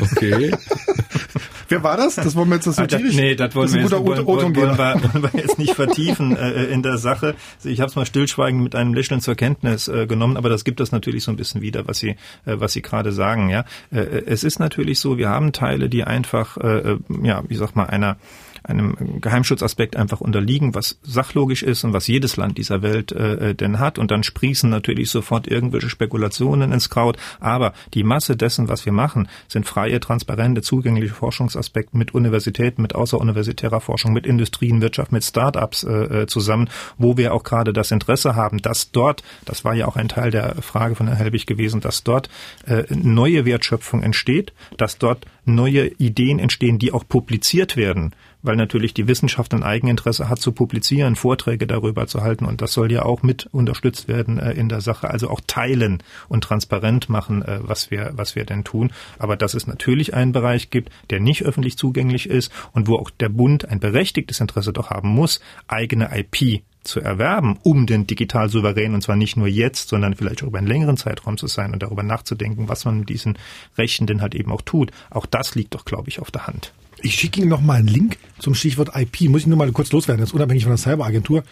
Okay. Wer war das? Das wollen wir jetzt das ah, das, Nee, das wollen, das wir, jetzt, wollen, wollen, wollen, wir, jetzt nicht vertiefen äh, in der Sache. Ich habe es mal stillschweigend mit einem Lächeln zur Kenntnis äh, genommen, aber das gibt es natürlich so ein bisschen wieder, was Sie, äh, was Sie gerade sagen. Ja, äh, Es ist natürlich so, wir haben Teile, die einfach, äh, äh ja, wie sag mal, einer einem Geheimschutzaspekt einfach unterliegen, was sachlogisch ist und was jedes Land dieser Welt äh, äh, denn hat. Und dann sprießen natürlich sofort irgendwelche Spekulationen ins Kraut. Aber die Masse dessen, was wir machen, sind freie, transparente, zugängliche Forschungsaspekte mit Universitäten, mit außeruniversitärer Forschung, mit Industrien, Wirtschaft, mit Start-ups äh, äh, zusammen, wo wir auch gerade das Interesse haben, dass dort, das war ja auch ein Teil der Frage von Herrn Helbig gewesen, dass dort äh, neue Wertschöpfung entsteht, dass dort neue Ideen entstehen, die auch publiziert werden weil natürlich die Wissenschaft ein Eigeninteresse hat zu publizieren, Vorträge darüber zu halten. Und das soll ja auch mit unterstützt werden äh, in der Sache, also auch teilen und transparent machen, äh, was wir was wir denn tun, aber dass es natürlich einen Bereich gibt, der nicht öffentlich zugänglich ist und wo auch der Bund ein berechtigtes Interesse doch haben muss, eigene IP zu erwerben, um den digital souverän, und zwar nicht nur jetzt, sondern vielleicht auch über einen längeren Zeitraum zu sein und darüber nachzudenken, was man mit diesen Rechten denn halt eben auch tut. Auch das liegt doch, glaube ich, auf der Hand. Ich schicke Ihnen noch mal einen Link zum Stichwort IP. Muss ich nur mal kurz loswerden, das ist unabhängig von der Cyberagentur.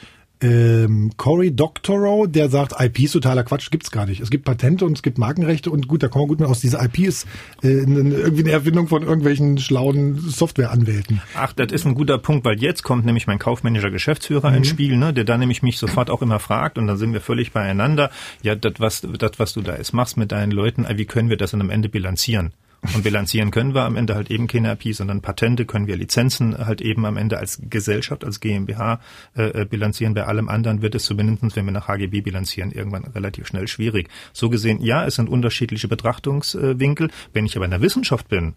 Ähm, Cory Doctorow, der sagt, IP ist totaler Quatsch, gibt's gar nicht. Es gibt Patente und es gibt Markenrechte und gut, da kommen wir gut mit aus. Diese IP ist äh, irgendwie eine Erfindung von irgendwelchen schlauen Softwareanwälten. Ach, das ist ein guter Punkt, weil jetzt kommt nämlich mein kaufmännischer Geschäftsführer mhm. ins Spiel, ne, der dann nämlich mich sofort auch immer fragt und dann sind wir völlig beieinander. Ja, das was, das, was du da jetzt machst mit deinen Leuten, wie können wir das dann am Ende bilanzieren? Und bilanzieren können wir am Ende halt eben keine IP, sondern Patente können wir Lizenzen halt eben am Ende als Gesellschaft, als GmbH äh, äh, bilanzieren. Bei allem anderen wird es zumindest, wenn wir nach HGB bilanzieren, irgendwann relativ schnell schwierig. So gesehen, ja, es sind unterschiedliche Betrachtungswinkel. Wenn ich aber in der Wissenschaft bin,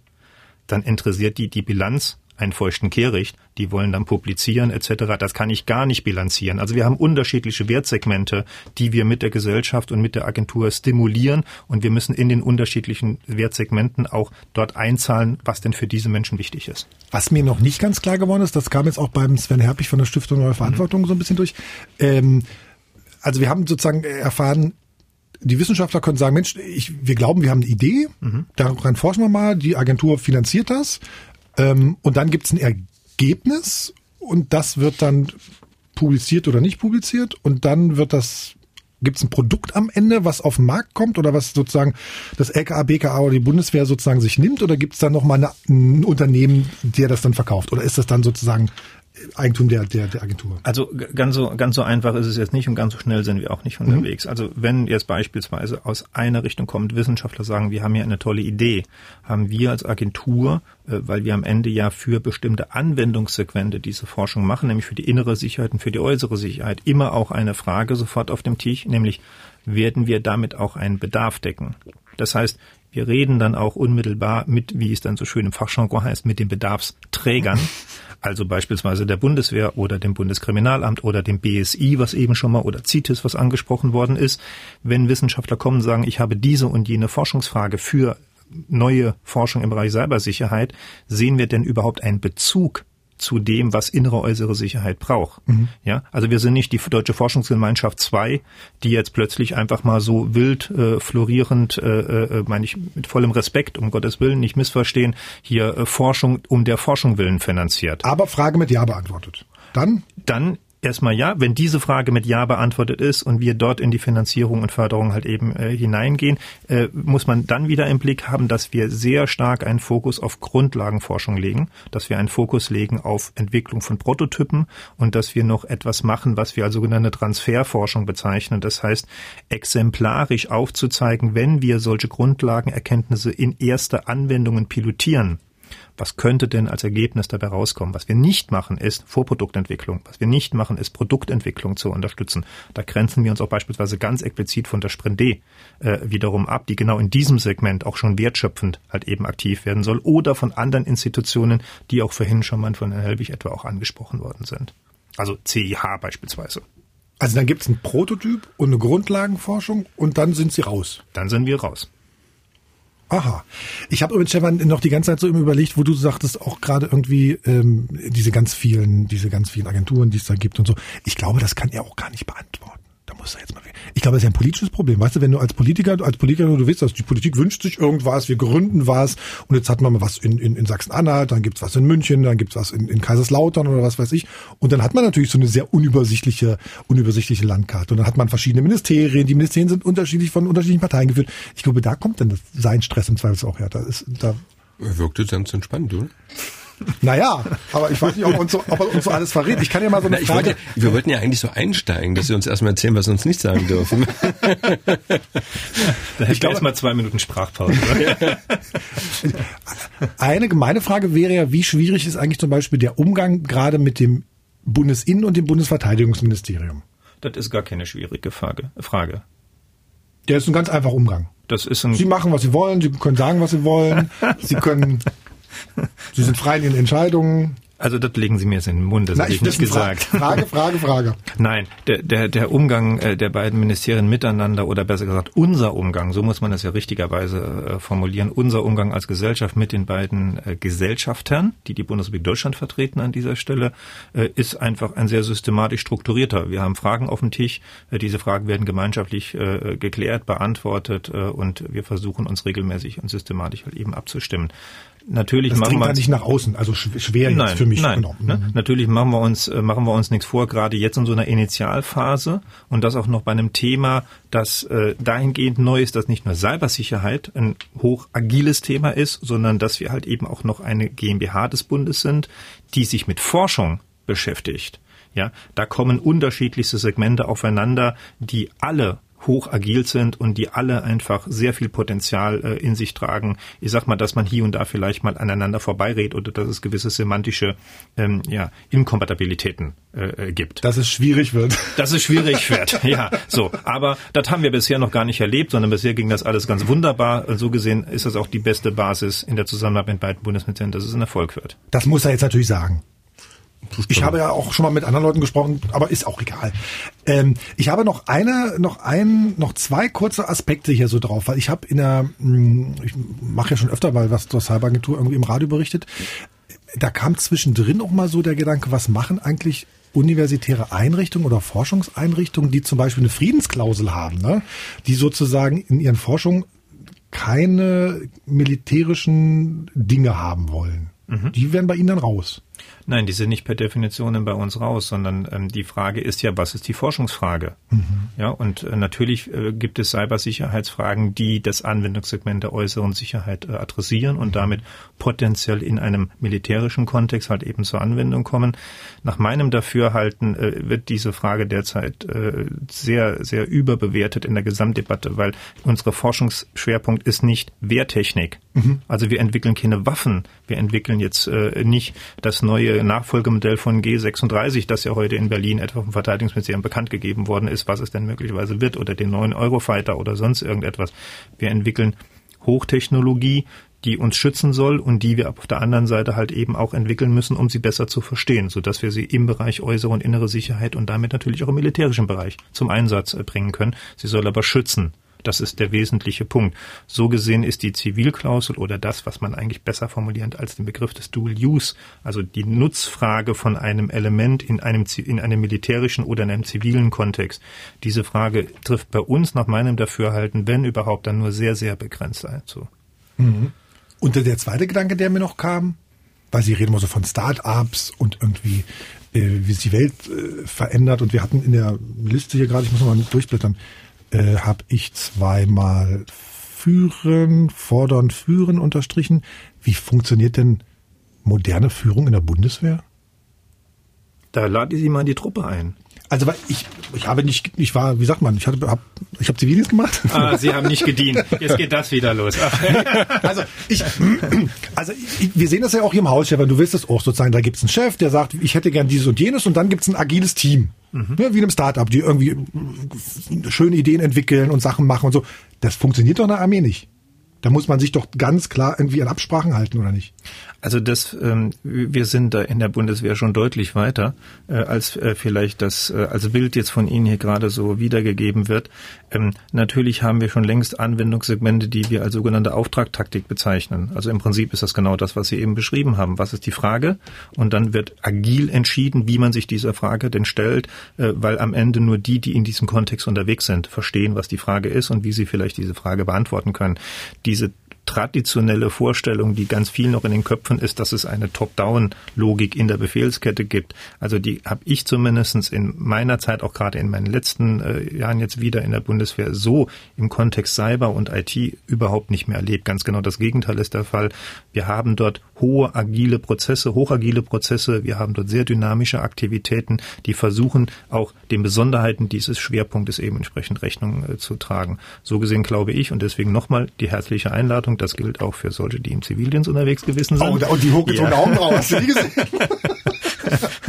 dann interessiert die die Bilanz einen feuchten Kehricht, die wollen dann publizieren etc. Das kann ich gar nicht bilanzieren. Also wir haben unterschiedliche Wertsegmente, die wir mit der Gesellschaft und mit der Agentur stimulieren und wir müssen in den unterschiedlichen Wertsegmenten auch dort einzahlen, was denn für diese Menschen wichtig ist. Was mir noch nicht ganz klar geworden ist, das kam jetzt auch beim Sven Herpich von der Stiftung Neue Verantwortung mhm. so ein bisschen durch. Ähm, Also wir haben sozusagen erfahren, die Wissenschaftler können sagen, Mensch, ich, wir glauben, wir haben eine Idee, mhm. daran forschen wir mal, die Agentur finanziert das ähm, und dann gibt es ein Ergebnis und das wird dann publiziert oder nicht publiziert und dann wird das Gibt es ein Produkt am Ende, was auf den Markt kommt oder was sozusagen das LKA, BKA oder die Bundeswehr sozusagen sich nimmt? Oder gibt es dann nochmal ein Unternehmen, der das dann verkauft? Oder ist das dann sozusagen Eigentum der, der, der Agentur. Also ganz so, ganz so einfach ist es jetzt nicht und ganz so schnell sind wir auch nicht unterwegs. Mhm. Also wenn jetzt beispielsweise aus einer Richtung kommt, Wissenschaftler sagen, wir haben hier eine tolle Idee, haben wir als Agentur, äh, weil wir am Ende ja für bestimmte Anwendungssegmente diese Forschung machen, nämlich für die innere Sicherheit und für die äußere Sicherheit, immer auch eine Frage sofort auf dem Tisch, nämlich werden wir damit auch einen Bedarf decken? Das heißt, wir reden dann auch unmittelbar mit, wie es dann so schön im Fachjargon heißt, mit den Bedarfsträgern, also beispielsweise der Bundeswehr oder dem Bundeskriminalamt oder dem BSI, was eben schon mal, oder CITES, was angesprochen worden ist. Wenn Wissenschaftler kommen und sagen, ich habe diese und jene Forschungsfrage für neue Forschung im Bereich Cybersicherheit, sehen wir denn überhaupt einen Bezug zu dem, was innere äußere Sicherheit braucht. Mhm. Ja, also wir sind nicht die deutsche Forschungsgemeinschaft 2, die jetzt plötzlich einfach mal so wild äh, florierend, äh, äh, meine ich mit vollem Respekt, um Gottes Willen, nicht missverstehen, hier äh, Forschung um der Forschung willen finanziert. Aber Frage mit Ja beantwortet. Dann? Dann erstmal ja. Wenn diese Frage mit Ja beantwortet ist und wir dort in die Finanzierung und Förderung halt eben äh, hineingehen, äh, muss man dann wieder im Blick haben, dass wir sehr stark einen Fokus auf Grundlagenforschung legen, dass wir einen Fokus legen auf Entwicklung von Prototypen und dass wir noch etwas machen, was wir als sogenannte Transferforschung bezeichnen. Das heißt, exemplarisch aufzuzeigen, wenn wir solche Grundlagenerkenntnisse in erste Anwendungen pilotieren, was könnte denn als Ergebnis dabei rauskommen? Was wir nicht machen, ist Vorproduktentwicklung. Was wir nicht machen, ist Produktentwicklung zu unterstützen. Da grenzen wir uns auch beispielsweise ganz explizit von der Sprint D äh, wiederum ab, die genau in diesem Segment auch schon wertschöpfend halt eben aktiv werden soll oder von anderen Institutionen, die auch vorhin schon mal von Herrn Helbig etwa auch angesprochen worden sind. Also CIH beispielsweise. Also dann gibt es einen Prototyp und eine Grundlagenforschung und dann sind sie raus. Dann sind wir raus. Aha. Ich habe übrigens, Stefan, noch die ganze Zeit so immer überlegt, wo du sagtest, auch gerade irgendwie ähm, diese ganz vielen, diese ganz vielen Agenturen, die es da gibt und so. Ich glaube, das kann er auch gar nicht beantworten. Da muss er jetzt mal. Ich glaube, das ist ja ein politisches Problem. Weißt du, wenn du als Politiker, als Politiker, du willst, dass die Politik wünscht sich irgendwas, wir gründen was und jetzt hat man mal was in, in, in Sachsen-Anhalt, dann gibt's was in München, dann gibt's was in, in Kaiserslautern oder was weiß ich. Und dann hat man natürlich so eine sehr unübersichtliche, unübersichtliche Landkarte. Und dann hat man verschiedene Ministerien. Die Ministerien sind unterschiedlich von unterschiedlichen Parteien geführt. Ich glaube, da kommt dann das, sein Stress im Zweifel auch her. Da ist, da wirkte ganz entspannt, oder? Naja, aber ich weiß nicht, ob er uns so, ob er uns so alles verrät. Ich kann ja mal so eine Na, Frage. Wollte, wir wollten ja eigentlich so einsteigen, dass Sie uns erstmal erzählen, was Sie uns nicht sagen dürfen. da ich glaube erstmal zwei Minuten Sprachpause. Eine gemeine Frage wäre ja, wie schwierig ist eigentlich zum Beispiel der Umgang gerade mit dem Bundesinnen- und dem Bundesverteidigungsministerium? Das ist gar keine schwierige Frage. Frage. Der ist ein ganz einfacher Umgang. Das ist ein Sie machen, was Sie wollen, Sie können sagen, was Sie wollen, Sie können Sie sind frei in Ihren Entscheidungen. Also das legen Sie mir jetzt in den Mund, das habe ich nicht gesagt. Frage, Frage, Frage. Nein, der, der, der Umgang äh, der beiden Ministerien miteinander oder besser gesagt unser Umgang, so muss man das ja richtigerweise äh, formulieren, unser Umgang als Gesellschaft mit den beiden äh, Gesellschaftern, die die Bundesrepublik Deutschland vertreten an dieser Stelle, ist einfach ein sehr systematisch strukturierter. Wir haben Fragen auf dem Tisch, diese Fragen werden gemeinschaftlich geklärt, beantwortet und wir versuchen uns regelmäßig und systematisch halt eben abzustimmen. Natürlich das machen wir nicht nach außen, also schwer nein, für mich. Nein, genau. ne? Natürlich machen wir uns äh, machen wir uns nichts vor, gerade jetzt in so einer Initialphase und das auch noch bei einem Thema, das äh, dahingehend neu ist, dass nicht nur Cybersicherheit ein hoch agiles Thema ist, sondern dass wir halt eben auch noch eine GmbH des Bundes sind, die sich mit Forschung beschäftigt. Ja, da kommen unterschiedlichste Segmente aufeinander, die alle hoch agil sind und die alle einfach sehr viel Potenzial äh, in sich tragen. Ich sag mal, dass man hier und da vielleicht mal aneinander vorbeirät oder dass es gewisse semantische ähm, ja, Inkompatibilitäten äh, äh gibt. Dass es schwierig wird. Dass es schwierig wird, ja. So, aber das haben wir bisher noch gar nicht erlebt, sondern bisher ging das alles ganz wunderbar. So gesehen ist das auch die beste Basis in der Zusammenarbeit mit beiden Bundesministerien, dass es ein Erfolg wird. Das muss er jetzt natürlich sagen. Ich habe ja auch schon mal mit anderen Leuten gesprochen, aber ist auch egal. Ähm, ich habe noch eine, noch ein, noch zwei kurze Aspekte hier so drauf, weil ich habe in der, hm, ich mache ja schon öfter mal was zur Cyberagentur irgendwie im Radio berichtet. Da kam zwischendrin auch mal so der Gedanke, was machen eigentlich universitäre Einrichtungen oder Forschungseinrichtungen, die zum Beispiel eine Friedensklausel haben, ne? die sozusagen in ihren Forschungen keine militärischen Dinge haben wollen. Mhm. Die werden bei Ihnen dann raus. Nein, die sind nicht per Definition bei uns raus, sondern ähm, die Frage ist ja, was ist die Forschungsfrage? Mhm. Ja, und äh, natürlich äh, gibt es Cybersicherheitsfragen, die das Anwendungssegment der äußeren Sicherheit äh, adressieren und damit potenziell in einem militärischen Kontext halt eben zur Anwendung kommen. Nach meinem Dafürhalten äh, wird diese Frage derzeit äh, sehr, sehr überbewertet in der Gesamtdebatte, weil unsere Forschungsschwerpunkt ist nicht Wehrtechnik. Mhm. Also wir entwickeln keine Waffen, wir entwickeln jetzt äh, nicht das neue Nachfolgemodell von G36, das ja heute in Berlin etwa vom Verteidigungsministerium bekannt gegeben worden ist, was es denn möglicherweise wird, oder den neuen Eurofighter oder sonst irgendetwas. Wir entwickeln Hochtechnologie, die uns schützen soll und die wir auf der anderen Seite halt eben auch entwickeln müssen, um sie besser zu verstehen, sodass wir sie im Bereich äußere und innere Sicherheit und damit natürlich auch im militärischen Bereich zum Einsatz äh, bringen können. Sie soll aber schützen. Das ist der wesentliche Punkt. So gesehen ist die Zivilklausel oder das, was man eigentlich besser formuliert als den Begriff des Dual Use, also die Nutzfrage von einem Element in einem, in einem militärischen oder in einem zivilen Kontext. Diese Frage trifft bei uns nach meinem Dafürhalten, wenn überhaupt, dann nur sehr, sehr begrenzt zu. Mhm. Und der zweite Gedanke, der mir noch kam, weil Sie reden immer so von Start-ups und irgendwie, äh, wie sich die Welt äh, verändert. Und wir hatten in der Liste hier gerade, ich muss noch mal durchblättern, äh, habe ich zweimal führen, fordern, führen unterstrichen. Wie funktioniert denn moderne Führung in der Bundeswehr? Da lade ich Sie mal in die Truppe ein. Also ich, ich habe nicht, ich war, wie sagt man, ich habe, hab, ich habe Zivildienst gemacht. Ah, Sie haben nicht gedient. Jetzt geht das wieder los. also ich, also ich, wir sehen das ja auch hier im Haus, Stefan. Du willst es auch sozusagen. Da gibt es einen Chef, der sagt, ich hätte gern dieses und jenes, und dann gibt es ein agiles Team, mhm. ja, wie in einem Startup, die irgendwie schöne Ideen entwickeln und Sachen machen und so. Das funktioniert doch in der Armee nicht. Da muss man sich doch ganz klar irgendwie an Absprachen halten, oder nicht? Also das, ähm, wir sind da in der Bundeswehr schon deutlich weiter, äh, als äh, vielleicht das äh, als Bild jetzt von Ihnen hier gerade so wiedergegeben wird. Ähm, natürlich haben wir schon längst Anwendungssegmente, die wir als sogenannte Auftragtaktik bezeichnen. Also im Prinzip ist das genau das, was Sie eben beschrieben haben. Was ist die Frage? Und dann wird agil entschieden, wie man sich dieser Frage denn stellt, äh, weil am Ende nur die, die in diesem Kontext unterwegs sind, verstehen, was die Frage ist und wie sie vielleicht diese Frage beantworten können. Diese traditionelle Vorstellung, die ganz viel noch in den Köpfen ist, dass es eine Top-Down-Logik in der Befehlskette gibt. Also die habe ich zumindestens in meiner Zeit, auch gerade in meinen letzten äh, Jahren jetzt wieder in der Bundeswehr, so im Kontext Cyber und IT überhaupt nicht mehr erlebt. Ganz genau das Gegenteil ist der Fall. Wir haben dort hohe agile Prozesse, hochagile Prozesse. Wir haben dort sehr dynamische Aktivitäten, die versuchen auch den Besonderheiten dieses Schwerpunktes eben entsprechend Rechnung äh, zu tragen. So gesehen glaube ich und deswegen nochmal die herzliche Einladung das gilt auch für solche, die im Zivildienst unterwegs gewesen sind. Oh, und die hochgezogene ja. Augenbrauen, hast du die gesehen?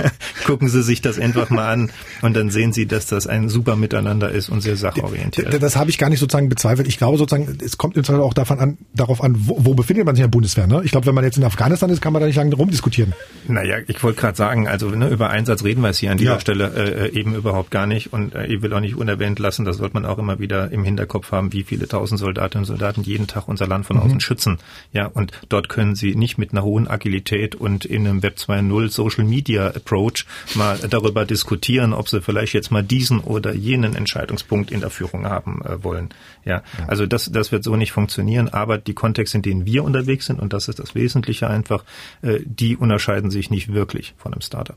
Gucken Sie sich das einfach mal an und dann sehen Sie, dass das ein super Miteinander ist und sehr sachorientiert. Das, habe ich gar nicht sozusagen bezweifelt. Ich glaube sozusagen, es kommt jetzt auch davon an, darauf an, wo, wo befindet man sich in der Bundeswehr. Ne? Ich glaube, wenn man jetzt in Afghanistan ist, kann man da nicht lange rumdiskutieren. Naja, ich wollte gerade sagen, also ne, über Einsatz reden wir es hier an dieser ja. Stelle äh, äh, eben überhaupt gar nicht und äh, ich will auch nicht unerwähnt lassen, das sollte man auch immer wieder im Hinterkopf haben, wie viele tausend Soldatinnen und Soldaten jeden Tag unser Land von mhm. außen schützen. Ja, und dort können sie nicht mit einer hohen Agilität und in einem Web 2.0 Social Media Approach mal darüber diskutieren, ob sie vielleicht jetzt mal diesen oder jenen Entscheidungspunkt in der Führung haben äh, wollen. Ja, also das, das wird so nicht funktionieren, aber die Kontexte, in denen wir unterwegs sind, und das ist das Wesentliche einfach, äh, die unterscheiden sich nicht wirklich von einem Startup.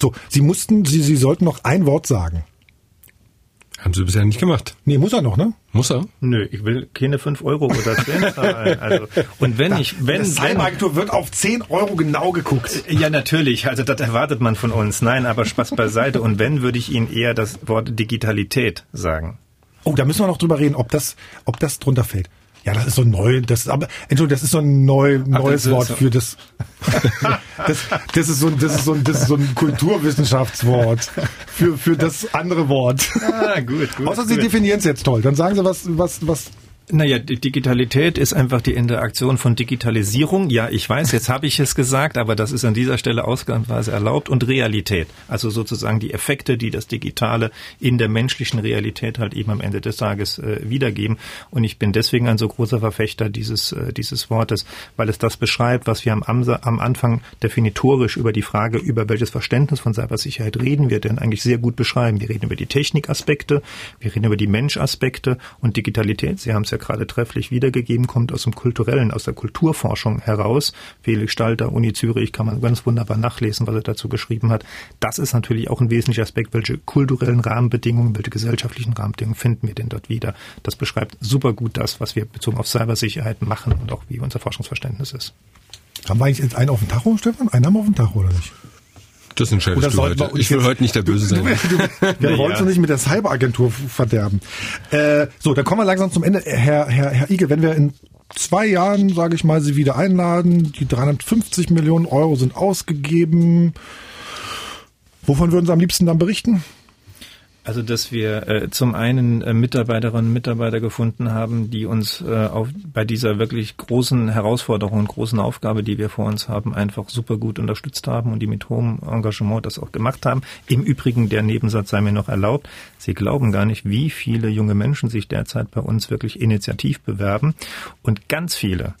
So, Sie mussten, Sie, Sie sollten noch ein Wort sagen. Haben Sie bisher nicht gemacht. Nee, muss er noch, ne? Muss er? Nö, ich will keine 5 Euro oder 10 zahlen. Also, und wenn ich, wenn. Die Cyber-Agentur wird auf 10 Euro genau geguckt. Ja, natürlich. Also, das erwartet man von uns. Nein, aber Spaß beiseite. Und wenn, würde ich Ihnen eher das Wort Digitalität sagen. Oh, da müssen wir noch drüber reden, ob das, ob das drunter fällt. Ja, das ist so neu, das ist aber, Entschuldigung, das ist so ein neu, neues Wort für das, das, das ist so, das ist so, das ist so ein Kulturwissenschaftswort für, für das andere Wort. Ah, gut, gut. Außer Sie definieren es jetzt toll. Dann sagen Sie was, was, was, Naja, die Digitalität ist einfach die Interaktion von Digitalisierung. Ja, ich weiß, jetzt habe ich es gesagt, aber das ist an dieser Stelle ausgangsweise erlaubt. Und Realität. Also sozusagen die Effekte, die das Digitale in der menschlichen Realität halt eben am Ende des Tages äh, wiedergeben. Und ich bin deswegen ein so großer Verfechter dieses, äh, dieses Wortes, weil es das beschreibt, was wir am, am Anfang definitorisch über die Frage, über welches Verständnis von Cybersicherheit reden wir denn eigentlich sehr gut beschreiben. Wir reden über die Technikaspekte, wir reden über die Menschaspekte und Digitalität. Sie haben es ja gerade trefflich wiedergegeben, kommt aus dem kulturellen, aus der Kulturforschung heraus. Felix Stalter, Uni Zürich, kann man ganz wunderbar nachlesen, was er dazu geschrieben hat. Das ist natürlich auch ein wesentlicher Aspekt. Welche kulturellen Rahmenbedingungen, welche gesellschaftlichen Rahmenbedingungen finden wir denn dort wieder? Das beschreibt super gut das, was wir bezogen auf Cybersicherheit machen und auch wie unser Forschungsverständnis ist. Haben wir eigentlich jetzt einen auf dem Tacho, Stefan? Einen haben wir auf dem Tacho, oder nicht? Das entscheidest du heute. Ich will heute nicht der Böse sein. Wir wollen uns nicht mit der Cyberagentur verderben. Äh, so, dann kommen wir langsam zum Ende. Herr, Herr, Herr Ige, wenn wir in zwei Jahren, sage ich mal, Sie wieder einladen, die 350 Millionen Euro sind ausgegeben. Wovon würden Sie am liebsten dann berichten? Also, dass wir äh, zum einen äh, Mitarbeiterinnen und Mitarbeiter gefunden haben, die uns äh, auf, bei dieser wirklich großen Herausforderung und großen Aufgabe, die wir vor uns haben, einfach super gut unterstützt haben und die mit hohem Engagement das auch gemacht haben. Im Übrigen, der Nebensatz sei mir noch erlaubt. Sie glauben gar nicht, wie viele junge Menschen sich derzeit bei uns wirklich initiativ bewerben. Und ganz viele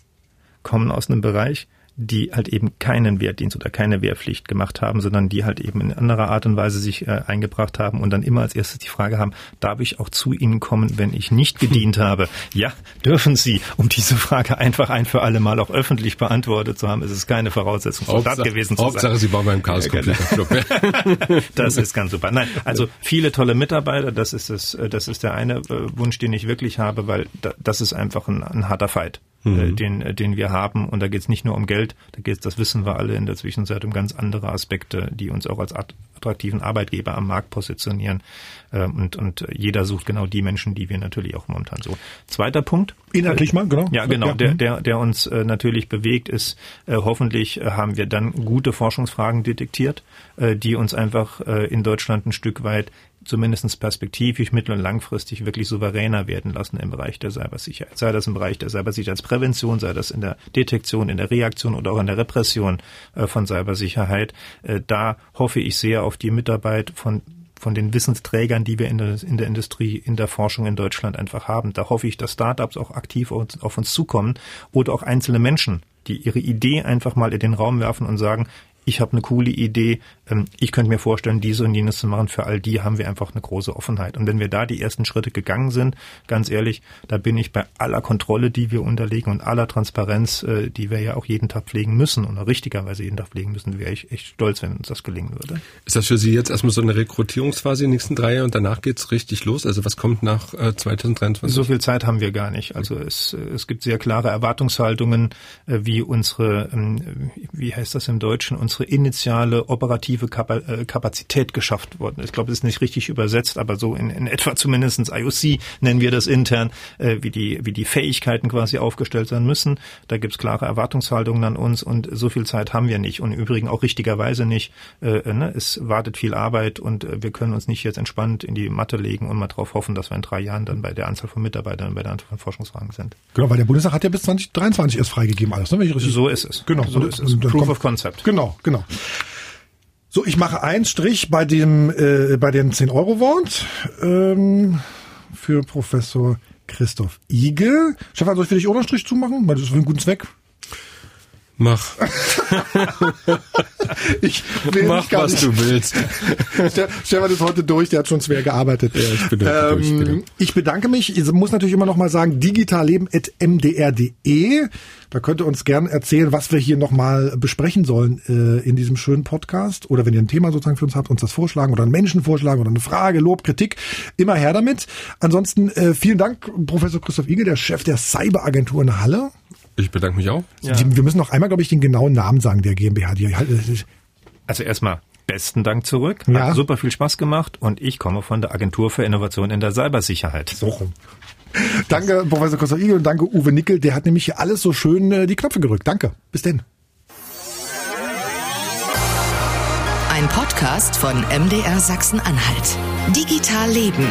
kommen aus einem Bereich, die halt eben keinen Wehrdienst oder keine Wehrpflicht gemacht haben, sondern die halt eben in anderer Art und Weise sich äh, eingebracht haben und dann immer als erstes die Frage haben, darf ich auch zu Ihnen kommen, wenn ich nicht gedient habe? Ja, dürfen Sie, um diese Frage einfach ein für alle Mal auch öffentlich beantwortet zu haben. Es ist keine Voraussetzung Soldat gewesen zu Hauptsache, sein. Sie waren beim Chaos Computer Club. das ist ganz super. Nein, also viele tolle Mitarbeiter, das ist das, äh, das ist der eine äh, Wunsch, den ich wirklich habe, weil das ist einfach ein, ein harter Fight. Äh, mhm. den, äh, den wir haben. Und da geht es nicht nur um Geld, da geht es, das wissen wir alle in der Zwischenzeit, um ganz andere Aspekte, die uns auch als attraktiven Arbeitgeber am Markt positionieren. Ähm, und, und jeder sucht genau die Menschen, die wir natürlich auch momentan so. Zweiter Punkt. Inhaltlich mal, genau. Ja, genau. Der, der, der uns äh, natürlich bewegt ist, hoffentlich haben wir dann gute Forschungsfragen detektiert, die uns einfach in Deutschland ein Stück weit zumindest perspektivisch mittel- und langfristig wirklich souveräner werden lassen im Bereich der Cybersicherheit. Sei das im Bereich der Cybersicherheitsprävention, sei das in der Detektion, in der Reaktion oder auch in der Repression äh, von Cybersicherheit. Äh, da hoffe ich sehr auf die Mitarbeit von von den Wissensträgern, die wir in der, in der Industrie, in der Forschung in Deutschland einfach haben. Da hoffe ich, dass Startups auch aktiv auf auf uns zukommen oder auch einzelne Menschen, die ihre Idee einfach mal in den Raum werfen und sagen, ich habe eine coole Idee, ähm, ich könnte mir vorstellen, diese und jenes zu machen. Für all die haben wir einfach eine große Offenheit. Und wenn wir da die ersten Schritte gegangen sind, ganz ehrlich, da bin ich bei aller Kontrolle, die wir unterlegen und aller Transparenz, äh, die wir ja auch jeden Tag pflegen müssen oder richtigerweise jeden Tag pflegen müssen, wäre ich echt stolz, wenn uns das gelingen würde. Ist das für Sie jetzt erstmal so eine Rekrutierungsphase in den nächsten drei Jahren und danach geht's richtig los? Also was kommt nach äh, 2023? So viel Zeit haben wir gar nicht. Also es, es gibt sehr klare Erwartungshaltungen, äh, wie unsere, ähm, wie heißt das im Deutschen, unsere initiale operative äh, Kapazität geschafft worden. Ich glaube, das ist nicht richtig übersetzt, aber so in, in etwa zumindestens IOC nennen wir das intern, äh, wie die wie die Fähigkeiten quasi aufgestellt sein müssen. Da gibt's klare Erwartungshaltungen an uns und so viel Zeit haben wir nicht und im Übrigen auch richtigerweise nicht. Äh, ne? Es wartet viel Arbeit und äh, wir können uns nicht jetzt entspannt in die Matte legen und mal darauf hoffen, dass wir in drei Jahren dann bei der Anzahl von Mitarbeitern, bei der Anzahl von Forschungsfragen sind. Genau, weil der Bundestag hat ja bis 2023 erst freigegeben alles. Ne? so ist es. Genau. So ist es. Proof of Concept. Genau, genau. So, ich mache einen Strich bei dem äh, bei den 10 Euro Wort ähm, für Professor Christoph Igel. Stefan, soll ich für dich einen Strich zumachen? Weil das ist für einen guten Zweck. Mach. ich will Mach, was nicht. du willst. Stefan ist heute durch, der hat schon schwer gearbeitet. Ja, ich, bin ähm, durch, bitte. ich bedanke mich. Ich muss natürlich immer noch mal sagen, digitalleben.mdr.de. Da könnt ihr uns gerne erzählen, was wir hier noch mal besprechen sollen äh, in diesem schönen Podcast. Oder wenn ihr ein Thema sozusagen für uns habt, uns das vorschlagen oder einen Menschen vorschlagen oder eine Frage, Lob, Kritik. Immer her damit. Ansonsten äh, vielen Dank, Professor Christoph Igel, der Chef der Cyberagentur in Halle. Ich bedanke mich auch. Ja. Wir müssen noch einmal, glaube ich, den genauen Namen sagen der GmbH. Die, also erstmal besten Dank zurück. Hat ja. super viel Spaß gemacht und ich komme von der Agentur für Innovation in der Cybersicherheit. So rum. Danke, Professor Igel und danke, Uwe Nickel. Der hat nämlich hier alles so schön äh, die Knöpfe gerückt. Danke. Bis denn. Ein Podcast von MDR Sachsen-Anhalt. Digital Leben.